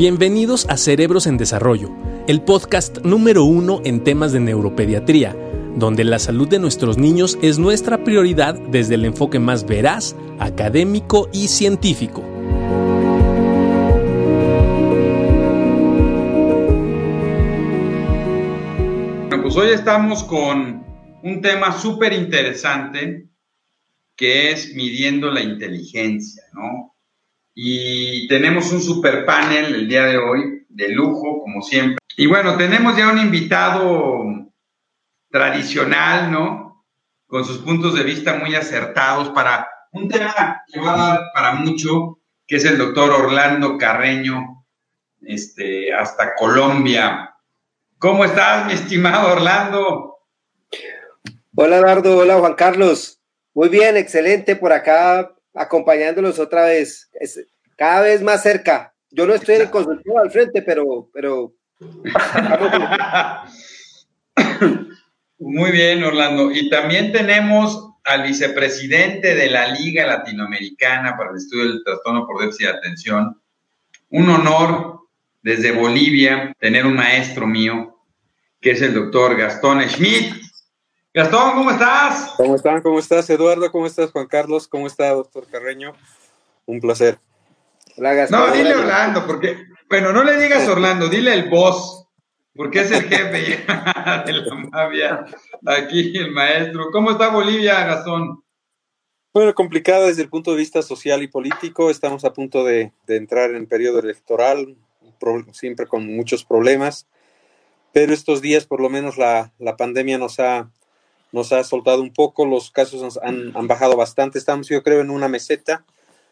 Bienvenidos a Cerebros en Desarrollo, el podcast número uno en temas de neuropediatría, donde la salud de nuestros niños es nuestra prioridad desde el enfoque más veraz, académico y científico. Bueno, pues hoy estamos con un tema súper interesante que es midiendo la inteligencia, ¿no? Y tenemos un super panel el día de hoy, de lujo, como siempre. Y bueno, tenemos ya un invitado tradicional, ¿no? Con sus puntos de vista muy acertados para un tema que va a dar para mucho, que es el doctor Orlando Carreño, este, hasta Colombia. ¿Cómo estás, mi estimado Orlando? Hola, Eduardo. Hola, Juan Carlos. Muy bien, excelente por acá, acompañándolos otra vez, cada vez más cerca. Yo no estoy en el consultorio al frente, pero, pero. Muy bien, Orlando. Y también tenemos al vicepresidente de la Liga Latinoamericana para el Estudio del Trastorno por Déficit de Atención. Un honor desde Bolivia tener un maestro mío, que es el doctor Gastón Schmidt. Gastón, ¿cómo estás? ¿Cómo están? ¿Cómo estás, Eduardo? ¿Cómo estás, Juan Carlos? ¿Cómo está, doctor Carreño? Un placer. Hola, Gastón. No, dile Orlando, porque, bueno, no le digas Orlando, dile el boss, porque es el jefe de la mafia. Aquí el maestro. ¿Cómo está Bolivia, Gastón? Bueno, complicada desde el punto de vista social y político. Estamos a punto de, entrar en periodo electoral, siempre con muchos problemas. Pero estos días, por lo menos, la, la pandemia nos ha nos ha soltado un poco, los casos han, bajado bastante, estamos yo creo en una meseta,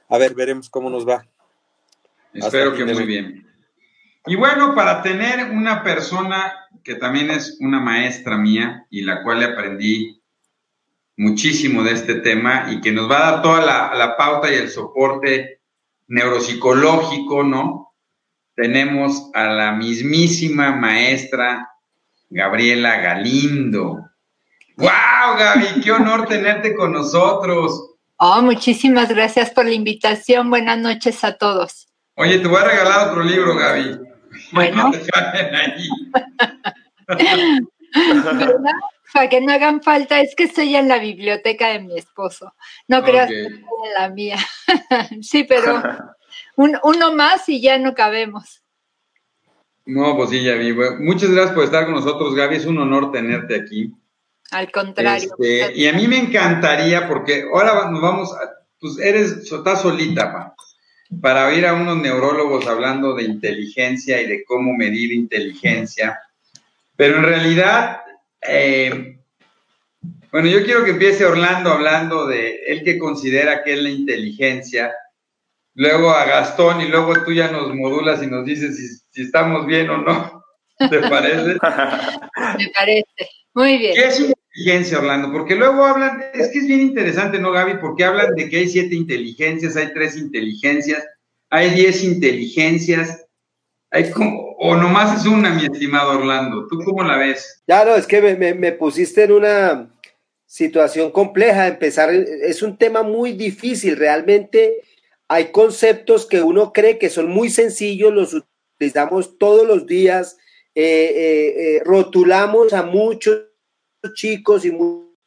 a ver, veremos cómo nos va. Espero que muy bien. Y bueno, para tener una persona que también es una maestra mía y la cual le aprendí muchísimo de este tema y que nos va a dar toda la, la pauta y el soporte neuropsicológico, ¿no? Tenemos a la mismísima maestra Gabriela Galindo. ¡Wow, Gaby! ¡Qué honor tenerte con nosotros! Oh, muchísimas gracias por la invitación. Buenas noches a todos. Oye, te voy a regalar otro libro, Gaby. Bueno. Para que no hagan falta, es que estoy en la biblioteca de mi esposo. No creas que estoy en la mía. sí, pero uno más y ya no cabemos. No, pues sí, Gaby. Muchas gracias por estar con nosotros, Gaby. Es un honor tenerte aquí. Al contrario. Este, y a mí me encantaría, porque ahora nos vamos, pues eres, estás solita, pa, para oír a unos neurólogos hablando de inteligencia y de cómo medir inteligencia. Pero en realidad, eh, bueno, yo quiero que empiece Orlando hablando de él que considera que es la inteligencia, luego a Gastón y luego tú ya nos modulas y nos dices si, si estamos bien o no. ¿Te parece? Me parece. Muy bien. ¿Qué es inteligencia, Orlando? Porque luego hablan, es que es bien interesante, ¿no, Gaby? Porque hablan de que hay siete inteligencias, hay tres inteligencias, hay diez inteligencias, hay como, o nomás es una, mi estimado Orlando. ¿Tú cómo la ves? Ya, no, es que me, me pusiste en una situación compleja. Empezar, es un tema muy difícil. Realmente hay conceptos que uno cree que son muy sencillos, los utilizamos todos los días eh, eh, eh, rotulamos a muchos chicos y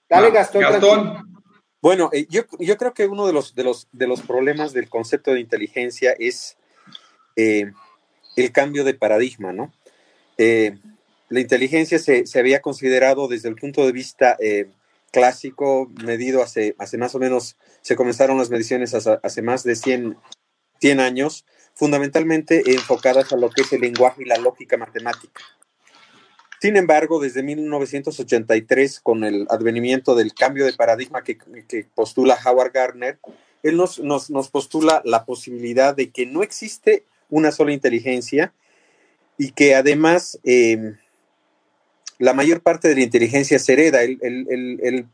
Dale, ah, Gastón. Bueno, yo, yo, creo que uno de los, de, los, de los problemas del concepto de inteligencia es el cambio de paradigma, ¿no? la inteligencia se, se, había considerado desde el punto de vista clásico, medido hace, hace más o menos, se comenzaron las mediciones hace, hace más de 100, 100 años, fundamentalmente enfocadas a lo que es el lenguaje y la lógica matemática. Sin embargo, desde 1983, con el advenimiento del cambio de paradigma que, postula Howard Gardner, él nos, postula la posibilidad de que no existe una sola inteligencia y que además em, la mayor parte de la inteligencia se hereda. Él,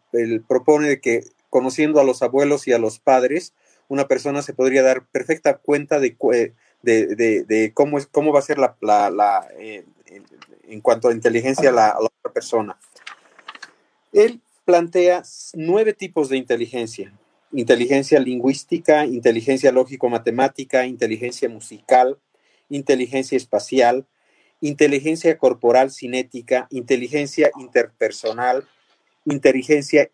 propone que conociendo a los abuelos y a los padres, una persona se podría dar perfecta cuenta de, de, cómo, va a ser la, la, eh, en cuanto a inteligencia la, la otra persona. Él plantea nueve tipos de inteligencia. Inteligencia lingüística, inteligencia lógico-matemática, inteligencia musical, inteligencia espacial, inteligencia corporal cinética, inteligencia interpersonal, inteligencia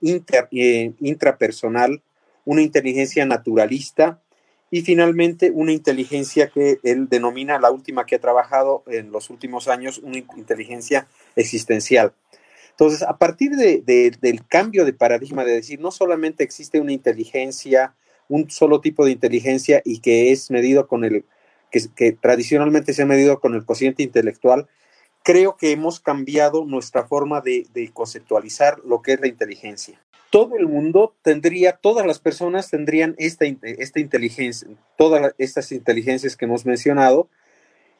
eh, intrapersonal, una inteligencia naturalista y finalmente una inteligencia que él denomina la última que ha trabajado en los últimos años, una inteligencia existencial. Entonces, a partir del cambio de paradigma de decir, no solamente existe una inteligencia, un solo tipo de inteligencia y que es medido con el, que, tradicionalmente se ha medido con el cociente intelectual, creo que hemos cambiado nuestra forma de, conceptualizar lo que es la inteligencia. Todo el mundo tendría, todas las personas tendrían esta, esta inteligencia, todas estas inteligencias que hemos mencionado,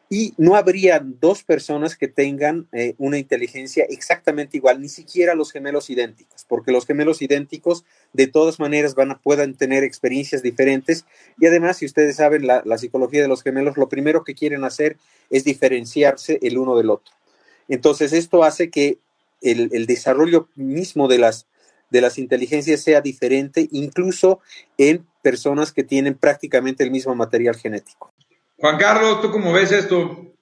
y no habría dos personas que tengan eh, una inteligencia exactamente igual, ni siquiera los gemelos idénticos, porque los gemelos idénticos de todas maneras van a, puedan tener experiencias diferentes y además, si ustedes saben la, psicología de los gemelos, lo primero que quieren hacer es diferenciarse el uno del otro. Entonces, esto hace que el, el desarrollo mismo de las, de las inteligencias sea diferente, incluso en personas que tienen prácticamente el mismo material genético. Juan Carlos, ¿tú cómo ves esto?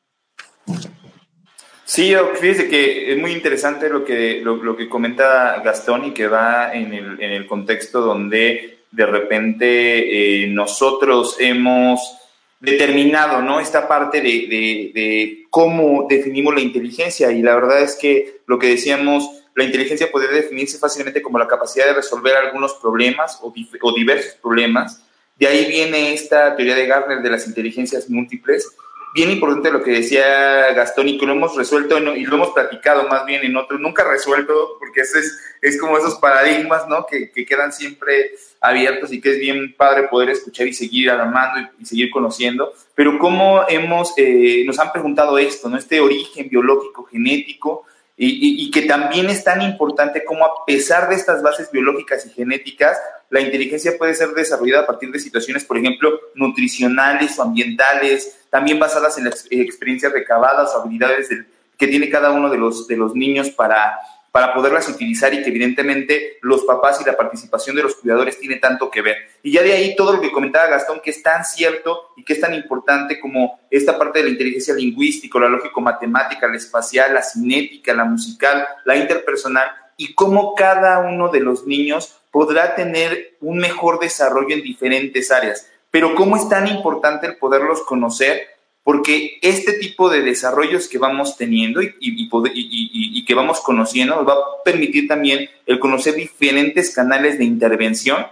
Sí, fíjese que es muy interesante lo que, lo, que comenta Gastón y que va en el, en el contexto donde de repente eh, nosotros hemos determinado ¿no? esta parte de, de, cómo definimos la inteligencia y la verdad es que lo que decíamos, la inteligencia puede definirse fácilmente como la capacidad de resolver algunos problemas o, o diversos problemas de ahí viene esta teoría de Gardner de las inteligencias múltiples. Bien importante lo que decía Gastón y que lo hemos resuelto y lo hemos platicado más bien en otros, nunca resuelto, porque ese es, es como esos paradigmas, ¿no? Que, que, quedan siempre abiertos y que es bien padre poder escuchar y seguir armando y, seguir conociendo. Pero cómo hemos, eh, nos han preguntado esto, ¿no? Este origen biológico, genético, y, que también es tan importante como a pesar de estas bases biológicas y genéticas, la inteligencia puede ser desarrollada a partir de situaciones, por ejemplo, nutricionales o ambientales, también basadas en las experiencias recabadas o habilidades que tiene cada uno de los, de los niños para para poderlas utilizar y que evidentemente los papás y la participación de los cuidadores tiene tanto que ver. Y ya de ahí todo lo que comentaba Gastón, que es tan cierto y que es tan importante como esta parte de la inteligencia lingüística, la lógico-matemática, la espacial, la cinética, la musical, la interpersonal, y cómo cada uno de los niños podrá tener un mejor desarrollo en diferentes áreas. Pero cómo es tan importante el poderlos conocer porque este tipo de desarrollos que vamos teniendo y, que vamos conociendo nos va a permitir también el conocer diferentes canales de intervención.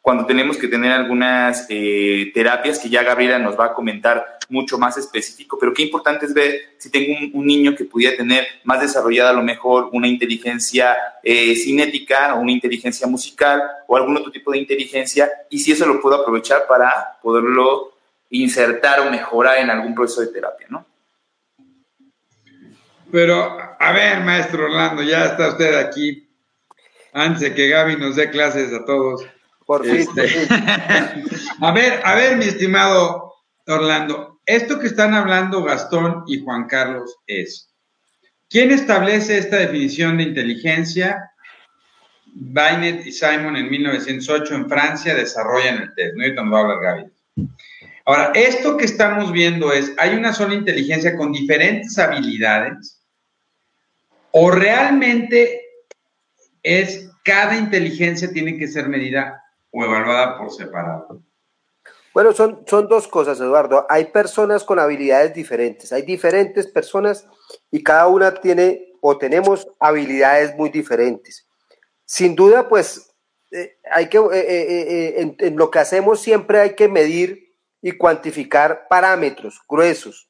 Cuando tenemos que tener algunas eh, terapias que ya Gabriela nos va a comentar mucho más específico, pero qué importante es ver si tengo un, niño que pudiera tener más desarrollada a lo mejor una inteligencia eh, cinética o una inteligencia musical o algún otro tipo de inteligencia y si eso lo puedo aprovechar para poderlo insertar o mejorar en algún proceso de terapia, ¿no? Pero, a ver, maestro Orlando, ya está usted aquí. Antes de que Gaby nos dé clases a todos. Por fin. Este, a ver, a ver, mi estimado Orlando, esto que están hablando Gastón y Juan Carlos es, ¿quién establece esta definición de inteligencia? Binet y Simon en 1908 en Francia desarrollan el test, ¿no? ahorita nos va a hablar Gaby. Ahora, esto que estamos viendo es, ¿hay una sola inteligencia con diferentes habilidades? ¿O realmente es cada inteligencia tiene que ser medida o evaluada por separado? Bueno, son, son dos cosas, Eduardo. Hay personas con habilidades diferentes, hay diferentes personas y cada una tiene o tenemos habilidades muy diferentes. Sin duda, pues, eh, hay que, eh, eh, en lo que hacemos siempre hay que medir y cuantificar parámetros gruesos,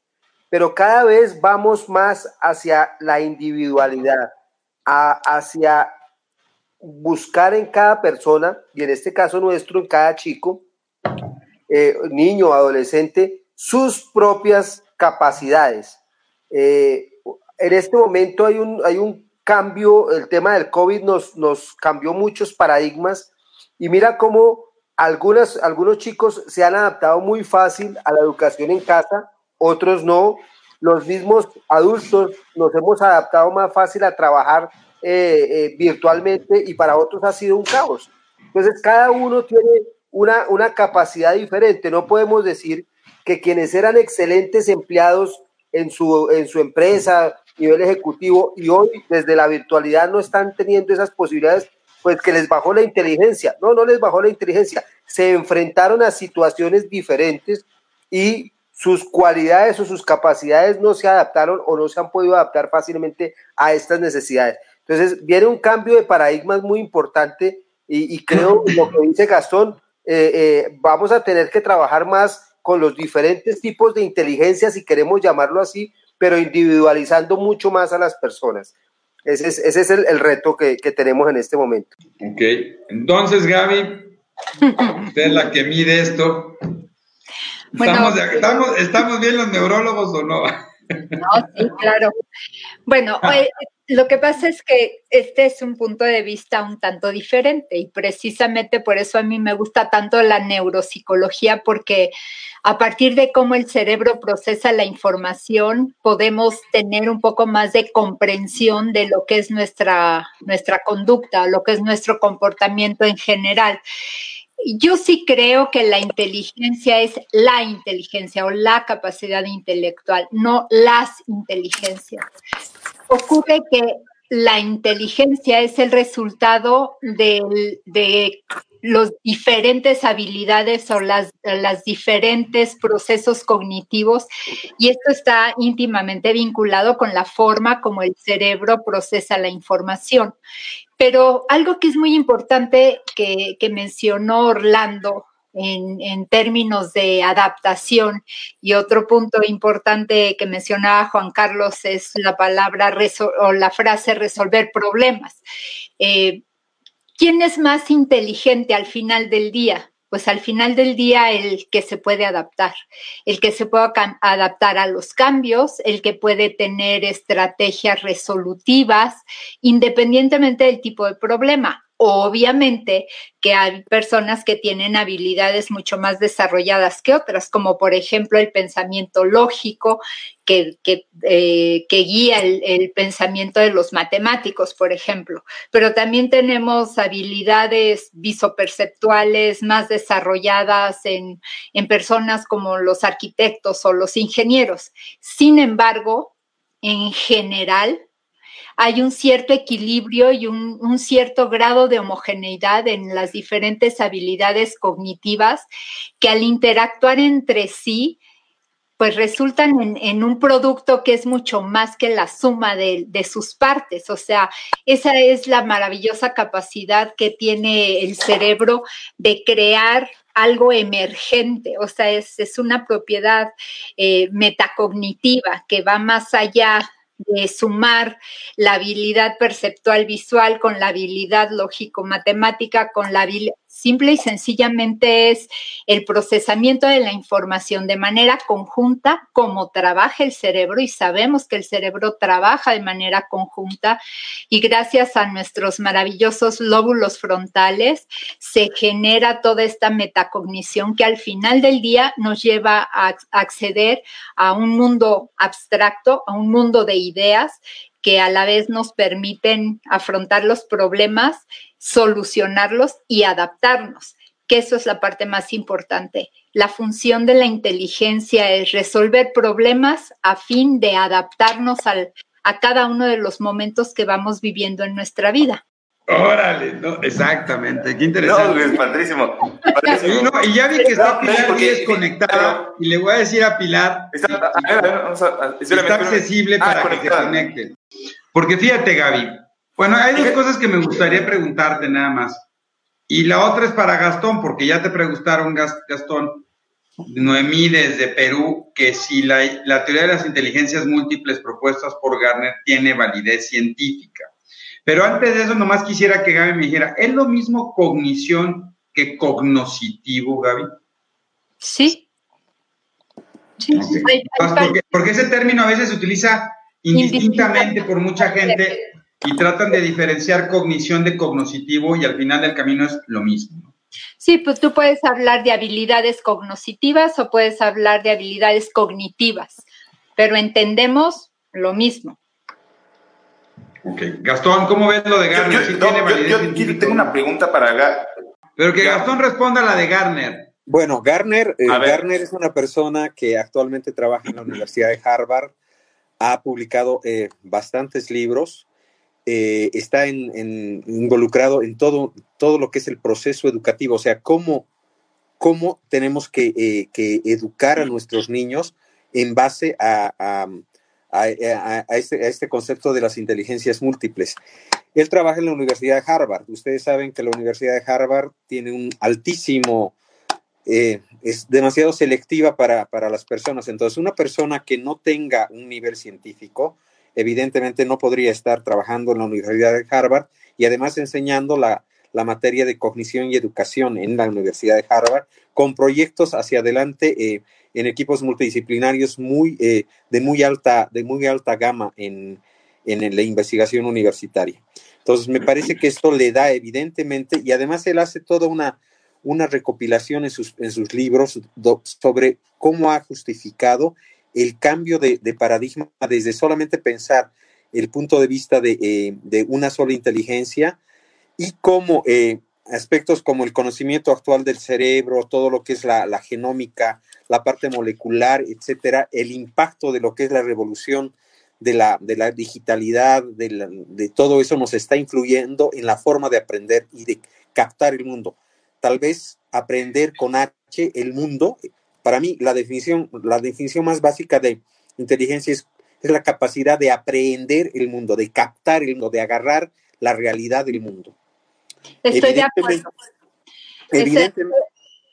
pero cada vez vamos más hacia la individualidad, hacia buscar en cada persona, y en este caso nuestro, en cada chico, eh, niño, adolescente, sus propias capacidades. Eh, en este momento hay un, hay un cambio, el tema del COVID nos, nos cambió muchos paradigmas y mira cómo algunas, algunos chicos se han adaptado muy fácil a la educación en casa, otros no. Los mismos adultos nos hemos adaptado más fácil a trabajar eh, eh, virtualmente y para otros ha sido un caos. Entonces, cada uno tiene una, una capacidad diferente. No podemos decir que quienes eran excelentes empleados en su, en su empresa, nivel ejecutivo, y hoy desde la virtualidad no están teniendo esas posibilidades, pues que les bajó la inteligencia. No, no les bajó la inteligencia. Se enfrentaron a situaciones diferentes y sus cualidades o sus capacidades no se adaptaron o no se han podido adaptar fácilmente a estas necesidades. Entonces, viene un cambio de paradigmas muy importante y, creo, lo que dice Gastón, eh, eh, vamos a tener que trabajar más con los diferentes tipos de inteligencia, si queremos llamarlo así, pero individualizando mucho más a las personas. Ese es, ese es el, reto que, tenemos en este momento. Ok, entonces Gaby, usted es la que mide esto. ¿Estamos, estamos, ¿Estamos bien los neurólogos o no? No, sí, claro. Bueno, lo que pasa es que este es un punto de vista un tanto diferente y precisamente por eso a mí me gusta tanto la neuropsicología porque a partir de cómo el cerebro procesa la información podemos tener un poco más de comprensión de lo que es nuestra, nuestra conducta, lo que es nuestro comportamiento en general. Yo sí creo que la inteligencia es la inteligencia o la capacidad intelectual, no las inteligencias. Ocurre que la inteligencia es el resultado de, de los diferentes habilidades o las, las diferentes procesos cognitivos y esto está íntimamente vinculado con la forma como el cerebro procesa la información. Pero algo que es muy importante que, mencionó Orlando en, términos de adaptación y otro punto importante que mencionaba Juan Carlos es la palabra o la frase resolver problemas. Eh, ¿Quién es más inteligente al final del día? pues al final del día el que se puede adaptar, el que se pueda adaptar a los cambios, el que puede tener estrategias resolutivas, independientemente del tipo de problema. Obviamente que hay personas que tienen habilidades mucho más desarrolladas que otras, como por ejemplo el pensamiento lógico que, eh, guía el, pensamiento de los matemáticos, por ejemplo. Pero también tenemos habilidades visoperceptuales más desarrolladas en, en personas como los arquitectos o los ingenieros. Sin embargo, en general, hay un cierto equilibrio y un, cierto grado de homogeneidad en las diferentes habilidades cognitivas que al interactuar entre sí, pues resultan en, un producto que es mucho más que la suma de, sus partes. O sea, esa es la maravillosa capacidad que tiene el cerebro de crear algo emergente, o sea, es, una propiedad eh, metacognitiva que va más allá de sumar la habilidad perceptual visual con la habilidad lógico-matemática, con la Simple y sencillamente es el procesamiento de la información de manera conjunta, como trabaja el cerebro, y sabemos que el cerebro trabaja de manera conjunta, y gracias a nuestros maravillosos lóbulos frontales se genera toda esta metacognición que al final del día nos lleva a acceder a un mundo abstracto, a un mundo de ideas que a la vez nos permiten afrontar los problemas solucionarlos y adaptarnos, que eso es la parte más importante. La función de la inteligencia es resolver problemas a fin de adaptarnos a cada uno de los momentos que vamos viviendo en nuestra vida. Órale, no, exactamente, qué interesante. No, es padrísimo. y ya vi que está Pilar desconectada y le voy a decir a Pilar está, accesible ah, para que se conecte. Porque fíjate, Gaby, bueno, hay dos cosas que me gustaría preguntarte nada más. Y la otra es para Gastón, porque ya te preguntaron, Gastón, Noemí desde Perú, que si la, teoría de las inteligencias múltiples propuestas por Garner tiene validez científica. Pero antes de eso, nomás quisiera que Gaby me dijera, ¿es lo mismo cognición que cognoscitivo, Gaby? Sí. sí. Porque, porque, ese término a veces se utiliza indistintamente por mucha gente y tratan de diferenciar cognición de cognoscitivo y al final del camino es lo mismo. Sí, pues tú puedes hablar de habilidades cognoscitivas o puedes hablar de habilidades cognitivas, pero entendemos lo mismo. Ok. Gastón, ¿cómo ves lo de Garner? Yo, tengo una pregunta para Pero que Gastón responda a la de Garner. Bueno, Garner, eh, Garner es una persona que actualmente trabaja en la Universidad de Harvard, ha publicado eh, bastantes libros, eh, está involucrado en todo, todo lo que es el proceso educativo, o sea, cómo, cómo tenemos que, educar a nuestros niños en base a, este, a, este, concepto de las inteligencias múltiples. Él trabaja en la Universidad de Harvard. Ustedes saben que la Universidad de Harvard tiene un altísimo, eh, es demasiado selectiva para, las personas. Entonces, una persona que no tenga un nivel científico, evidentemente no podría estar trabajando en la Universidad de Harvard y además enseñando la, materia de cognición y educación en la Universidad de Harvard con proyectos hacia adelante eh, en equipos multidisciplinarios muy, eh, de, muy alta, de muy alta gama en, en la investigación universitaria. Entonces, me parece que esto le da evidentemente, y además él hace toda una, una recopilación en sus, en sus libros sobre cómo ha justificado el cambio de, paradigma desde solamente pensar el punto de vista de, eh, una sola inteligencia y cómo eh, aspectos como el conocimiento actual del cerebro, todo lo que es la, genómica, la parte molecular, etcétera, el impacto de lo que es la revolución de la, digitalidad, de, todo eso nos está influyendo en la forma de aprender y de captar el mundo. Tal vez aprender con H el mundo, para mí la definición, la definición más básica de inteligencia es, es la capacidad de aprender el mundo, de captar el mundo, de agarrar la realidad del mundo. Estoy de acuerdo. Evidentemente,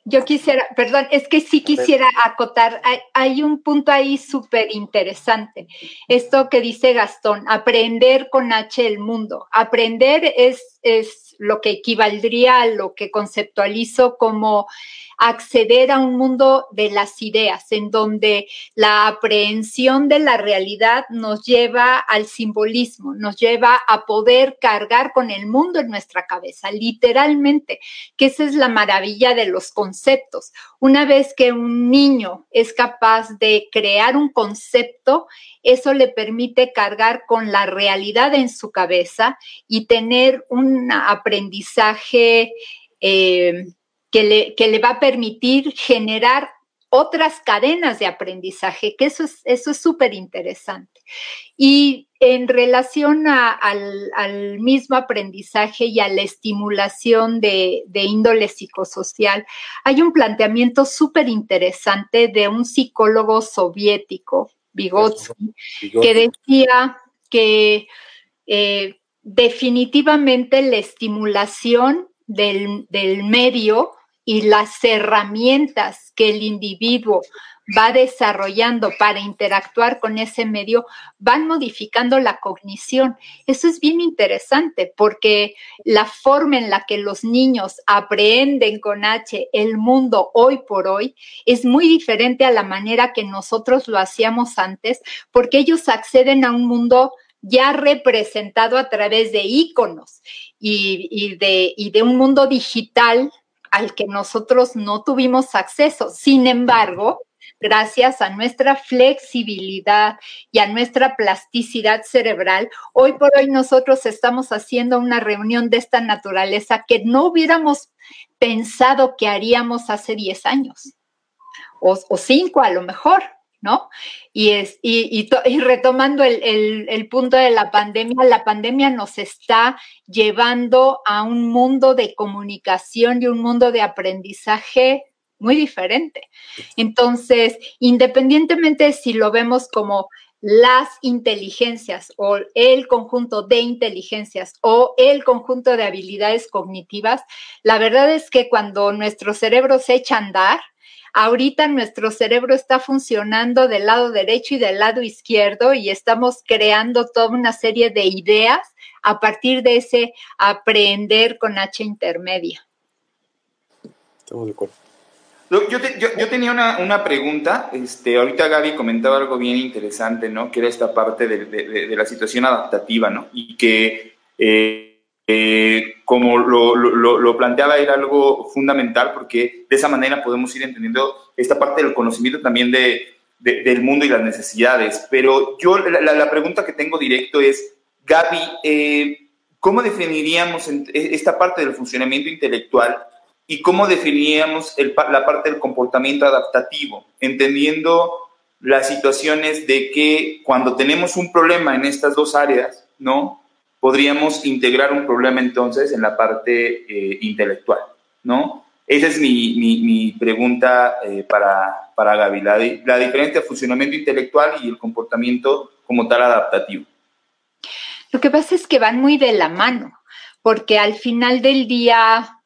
yo quisiera, perdón, es que sí quisiera acotar, hay, un punto ahí súper interesante. Esto que dice Gastón, aprender con H el mundo. Aprender es, es lo que equivaldría a lo que conceptualizo como acceder a un mundo de las ideas, en donde la aprehensión de la realidad nos lleva al simbolismo, nos lleva a poder cargar con el mundo en nuestra cabeza, literalmente, que esa es la maravilla de los conceptos. Una vez que un niño es capaz de crear un concepto, eso le permite cargar con la realidad en su cabeza y tener un aprendizaje eh, que le, que le va a permitir generar otras cadenas de aprendizaje, que eso es eso es súper interesante. Y en relación al, mismo aprendizaje y a la estimulación de, índole psicosocial, hay un planteamiento súper interesante de un psicólogo soviético, Vygotsky, que decía que eh, definitivamente la estimulación del, del medio y las herramientas que el individuo va desarrollando para interactuar con ese medio van modificando la cognición. Eso es bien interesante porque la forma en la que los niños aprenden con H el mundo hoy por hoy es muy diferente a la manera que nosotros lo hacíamos antes porque ellos acceden a un mundo ya representado a través de íconos y, de, y de un mundo digital al que nosotros no tuvimos acceso. Sin embargo, gracias a nuestra flexibilidad y a nuestra plasticidad cerebral, hoy por hoy nosotros estamos haciendo una reunión de esta naturaleza que no hubiéramos pensado que haríamos hace 10 años o 5 a lo mejor. ¿No? Y, es, y, y, retomando el, punto de la pandemia, la pandemia nos está llevando a un mundo de comunicación y un mundo de aprendizaje muy diferente. Entonces, independientemente si lo vemos como las inteligencias o el conjunto de inteligencias o el conjunto de habilidades cognitivas, la verdad es que cuando nuestro cerebro se echa a andar, Ahorita nuestro cerebro está funcionando del lado derecho y del lado izquierdo y estamos creando toda una serie de ideas a partir de ese aprender con H intermedia. Estamos de acuerdo. Yo, tenía una, pregunta, este, ahorita Gaby comentaba algo bien interesante, ¿no? Que era esta parte de, la situación adaptativa, ¿no? Y que eh, eh, como lo, planteaba, era algo fundamental porque de esa manera podemos ir entendiendo esta parte del conocimiento también de, del mundo y las necesidades. Pero yo la, pregunta que tengo directo es, Gaby, eh, ¿cómo definiríamos e, esta parte del funcionamiento intelectual y cómo definiríamos la parte del comportamiento adaptativo, entendiendo las situaciones de que cuando tenemos un problema en estas dos áreas, ¿no? Podríamos integrar un problema entonces en la parte eh, intelectual, ¿no? Esa es mi, pregunta eh, para, para Gaby, la, diferencia de funcionamiento intelectual y el comportamiento como tal adaptativo. Lo que pasa es que van muy de la mano, porque al final del día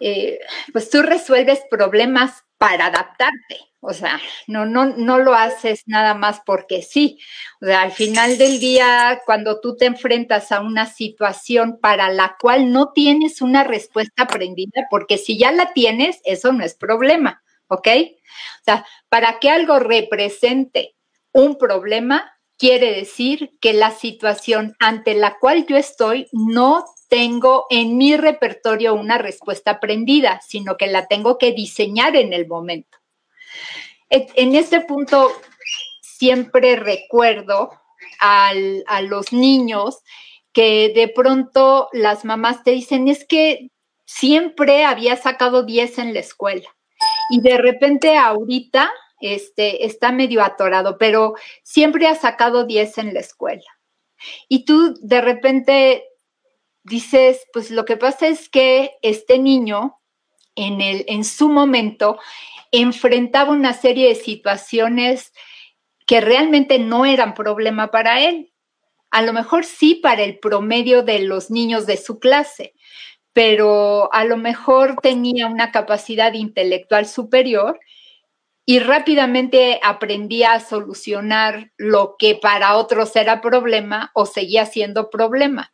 eh, pues tú resuelves problemas para adaptarte. O sea, no, no, no lo haces nada más porque sí. O sea, al final del día, cuando tú te enfrentas a una situación para la cual no tienes una respuesta aprendida, porque si ya la tienes, eso no es problema, ¿ok? O sea, para que algo represente un problema, quiere decir que la situación ante la cual yo estoy no tengo en mi repertorio una respuesta aprendida, sino que la tengo que diseñar en el momento. En este punto siempre recuerdo a los niños que de pronto las mamás te dicen, es que siempre había sacado 10 en la escuela y de repente ahorita este, está medio atorado, pero siempre ha sacado 10 en la escuela. Y tú de repente dices, pues lo que pasa es que este niño en, el, en su momento enfrentaba una serie de situaciones que realmente no eran problema para él. A lo mejor sí para el promedio de los niños de su clase, pero a lo mejor tenía una capacidad intelectual superior y rápidamente aprendía a solucionar lo que para otros era problema o seguía siendo problema.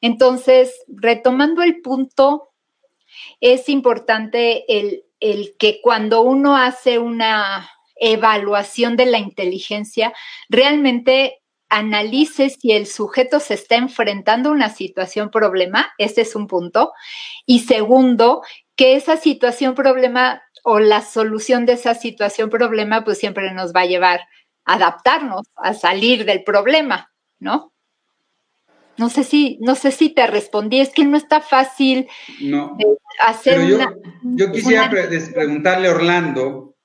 Entonces, retomando el punto, es importante el, que cuando uno hace una evaluación de la inteligencia, realmente analice si el sujeto se está enfrentando a una situación problema, ese es un punto. Y segundo, que esa situación problema o la solución de esa situación problema, pues siempre nos va a llevar a adaptarnos, a salir del problema, ¿no? No sé si, no sé si te respondí, es que no está fácil no, hacer yo, Yo quisiera preguntarle a Orlando,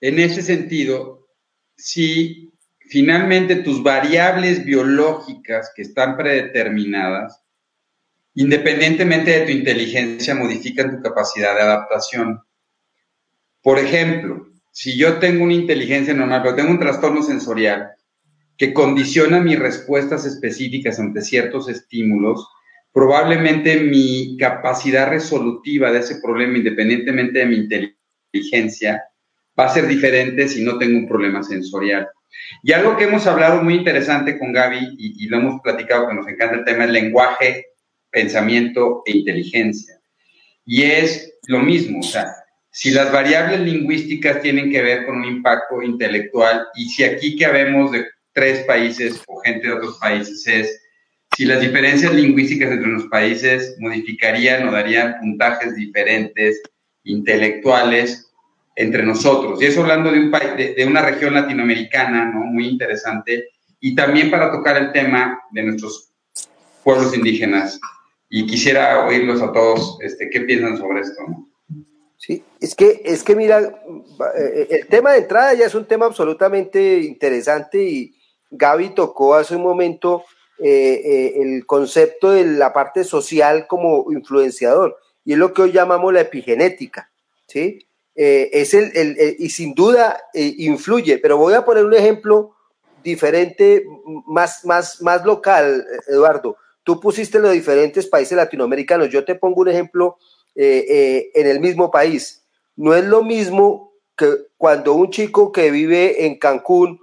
en ese sentido, si finalmente tus variables biológicas que están predeterminadas, independientemente de tu inteligencia, modifican tu capacidad de adaptación. Por ejemplo, si yo tengo una inteligencia normal, pero tengo un trastorno sensorial, que condiciona mis respuestas específicas ante ciertos estímulos, probablemente mi capacidad resolutiva de ese problema, independientemente de mi inteligencia, va a ser diferente si no tengo un problema sensorial. Y algo que hemos hablado muy interesante con Gaby y, lo hemos platicado que nos encanta el tema es lenguaje, pensamiento e inteligencia. Y es lo mismo, o sea, si las variables lingüísticas tienen que ver con un impacto intelectual y si aquí que habemos de tres países o gente de otros países es si las diferencias lingüísticas entre los países modificarían o darían puntajes diferentes intelectuales entre nosotros. Y eso hablando de, un de, de una región latinoamericana, ¿no? Muy interesante. Y también para tocar el tema de nuestros pueblos indígenas. Y quisiera oírlos a todos, este, ¿qué piensan sobre esto? Sí, es que, es que mira, eh, el tema de entrada ya es un tema absolutamente interesante y, Gaby tocó hace un momento eh, eh, el concepto de la parte social como influenciador, y es lo que hoy llamamos la epigenética, ¿sí? Eh, es el, y sin duda influye, pero voy a poner un ejemplo diferente, más, más, más local, Eduardo. Tú pusiste los diferentes países latinoamericanos, yo te pongo un ejemplo en el mismo país. No es lo mismo que cuando un chico que vive en Cancún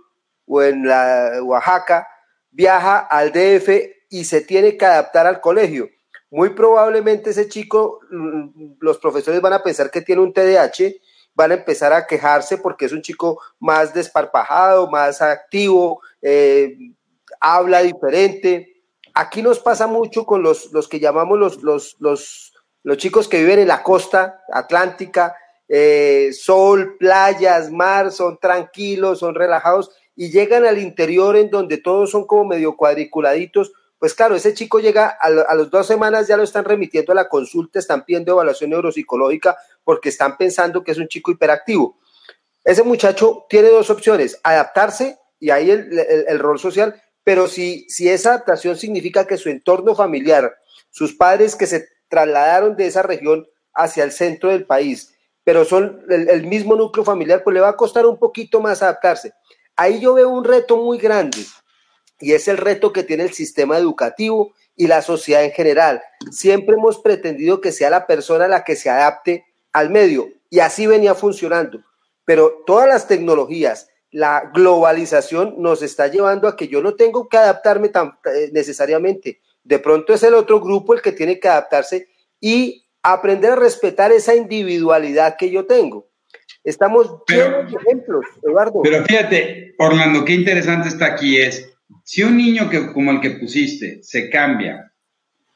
o en la Oaxaca, viaja al DF y se tiene que adaptar al colegio. Muy probablemente ese chico, mm, los profesores van a pensar que tiene un TDAH, van a empezar a quejarse porque es un chico más desparpajado, más activo, eh, habla diferente. Aquí nos pasa mucho con los, los que llamamos los, los, los, chicos que viven en la costa atlántica, eh, sol, playas, mar, son tranquilos, son relajados y llegan al interior en donde todos son como medio cuadriculaditos pues claro, ese chico llega a, a las dos semanas ya lo están remitiendo a la consulta, están pidiendo evaluación neuropsicológica porque están pensando que es un chico hiperactivo. Ese muchacho tiene dos opciones, adaptarse y ahí el, rol social, pero si, si esa adaptación significa que su entorno familiar, sus padres que se trasladaron de esa región hacia el centro del país, pero son el, mismo núcleo familiar, pues le va a costar un poquito más adaptarse. Ahí yo veo un reto muy grande y es el reto que tiene el sistema educativo y la sociedad en general. Siempre hemos pretendido que sea la persona la que se adapte al medio y así venía funcionando. Pero todas las tecnologías, la globalización nos está llevando a que yo no tengo que adaptarme tan eh, necesariamente. De pronto es el otro grupo el que tiene que adaptarse y aprender a respetar esa individualidad que yo tengo. Estamos llenos de ejemplos, Eduardo. Pero fíjate, Orlando, qué interesante está aquí es, si un niño que, como el que pusiste se cambia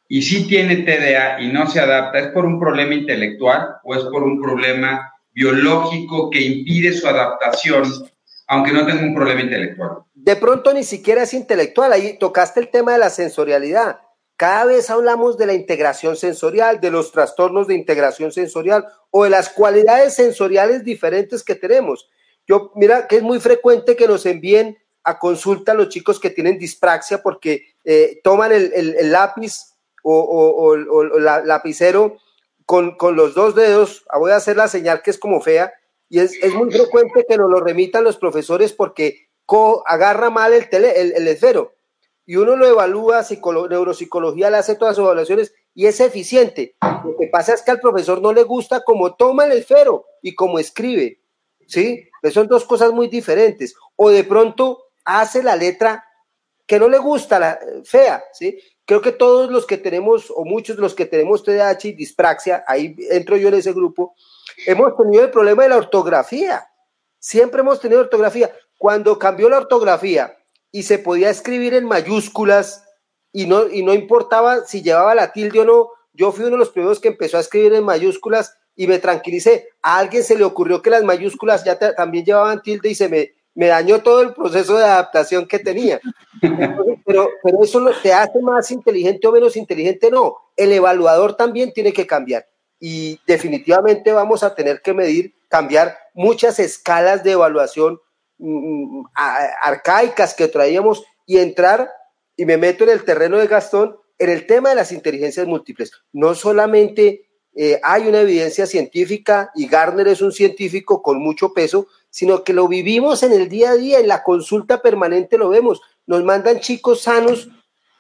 y sí tiene TDA y no se adapta, ¿es por un problema intelectual o es por un problema biológico que impide su adaptación, aunque no tenga un problema intelectual? De pronto ni siquiera es intelectual, ahí tocaste el tema de la sensorialidad. Cada vez hablamos de la integración sensorial, de los trastornos de integración sensorial o de las cualidades sensoriales diferentes que tenemos. Yo, mira que es muy frecuente que nos envíen a consulta los chicos que tienen dispraxia porque eh, toman el, lápiz o, el lapicero con, los dos dedos, ah, voy a hacer la señal que es como fea, y es, muy frecuente que nos lo remitan los profesores porque agarra mal el, el, esfero y uno lo evalúa, neuropsicología le hace todas sus evaluaciones y es eficiente. Lo que pasa es que al profesor no le gusta cómo toma el esfero y cómo escribe, ¿sí? Pues son dos cosas muy diferentes. O de pronto hace la letra que no le gusta, la fea, ¿sí? Creo que todos los que tenemos, o muchos de los que tenemos TDAH y dispraxia, ahí entro yo en ese grupo, hemos tenido el problema de la ortografía. Siempre hemos tenido ortografía. Cuando cambió la ortografía y se podía escribir en mayúsculas y no, y no importaba si llevaba la tilde o no, yo fui uno de los primeros que empezó a escribir en mayúsculas y me tranquilicé. A alguien se le ocurrió que las mayúsculas ya también llevaban tilde y se me, me dañó todo el proceso de adaptación que tenía. pero, pero eso te hace más inteligente o menos inteligente, no. El evaluador también tiene que cambiar. Y definitivamente vamos a tener que medir, cambiar muchas escalas de evaluación Mm, mm, arcaicas que traíamos y entrar, y me meto en el terreno de Gastón, en el tema de las inteligencias múltiples. No solamente eh, hay una evidencia científica y Garner es un científico con mucho peso, sino que lo vivimos en el día a día, en la consulta permanente lo vemos. Nos mandan chicos sanos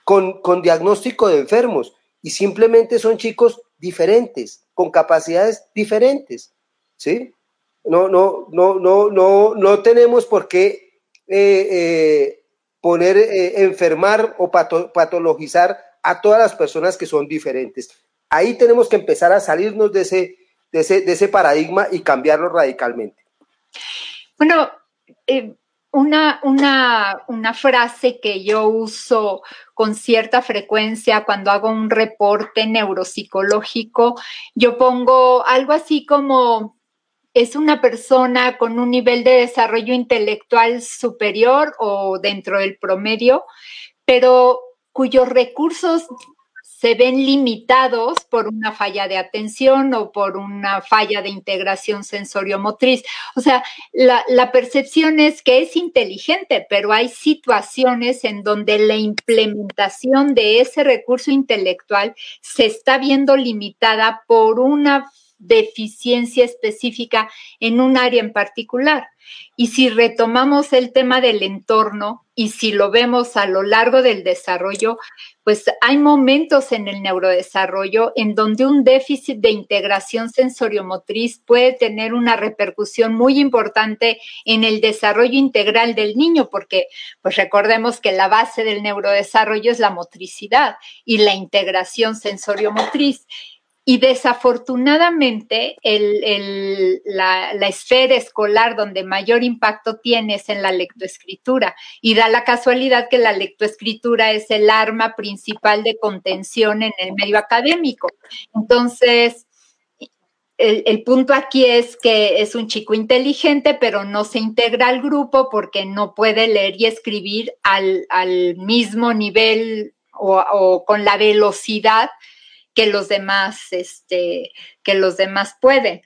con, con diagnóstico de enfermos y simplemente son chicos diferentes, con capacidades diferentes. ¿Sí? No, no, no, no, no, no tenemos por qué eh, eh, poner, eh, enfermar o patologizar a todas las personas que son diferentes. Ahí tenemos que empezar a salirnos de ese, de ese, de ese paradigma y cambiarlo radicalmente. Bueno, una, una, una, frase que yo uso con cierta frecuencia cuando hago un reporte neuropsicológico, yo pongo algo así como es una persona con un nivel de desarrollo intelectual superior o dentro del promedio, pero cuyos recursos se ven limitados por una falla de atención o por una falla de integración sensoriomotriz. O sea, la, la, percepción es que es inteligente, pero hay situaciones en donde la implementación de ese recurso intelectual se está viendo limitada por una deficiencia específica en un área en particular. Y si retomamos el tema del entorno y si lo vemos a lo largo del desarrollo, pues hay momentos en el neurodesarrollo en donde un déficit de integración sensoriomotriz puede tener una repercusión muy importante en el desarrollo integral del niño, porque pues recordemos que la base del neurodesarrollo es la motricidad y la integración sensoriomotriz. Y desafortunadamente, la, esfera escolar donde mayor impacto tiene es en la lectoescritura. Y da la casualidad que la lectoescritura es el arma principal de contención en el medio académico. Entonces, el, punto aquí es que es un chico inteligente, pero no se integra al grupo porque no puede leer y escribir al, al mismo nivel o, con la velocidad que los demás, este, que los demás pueden.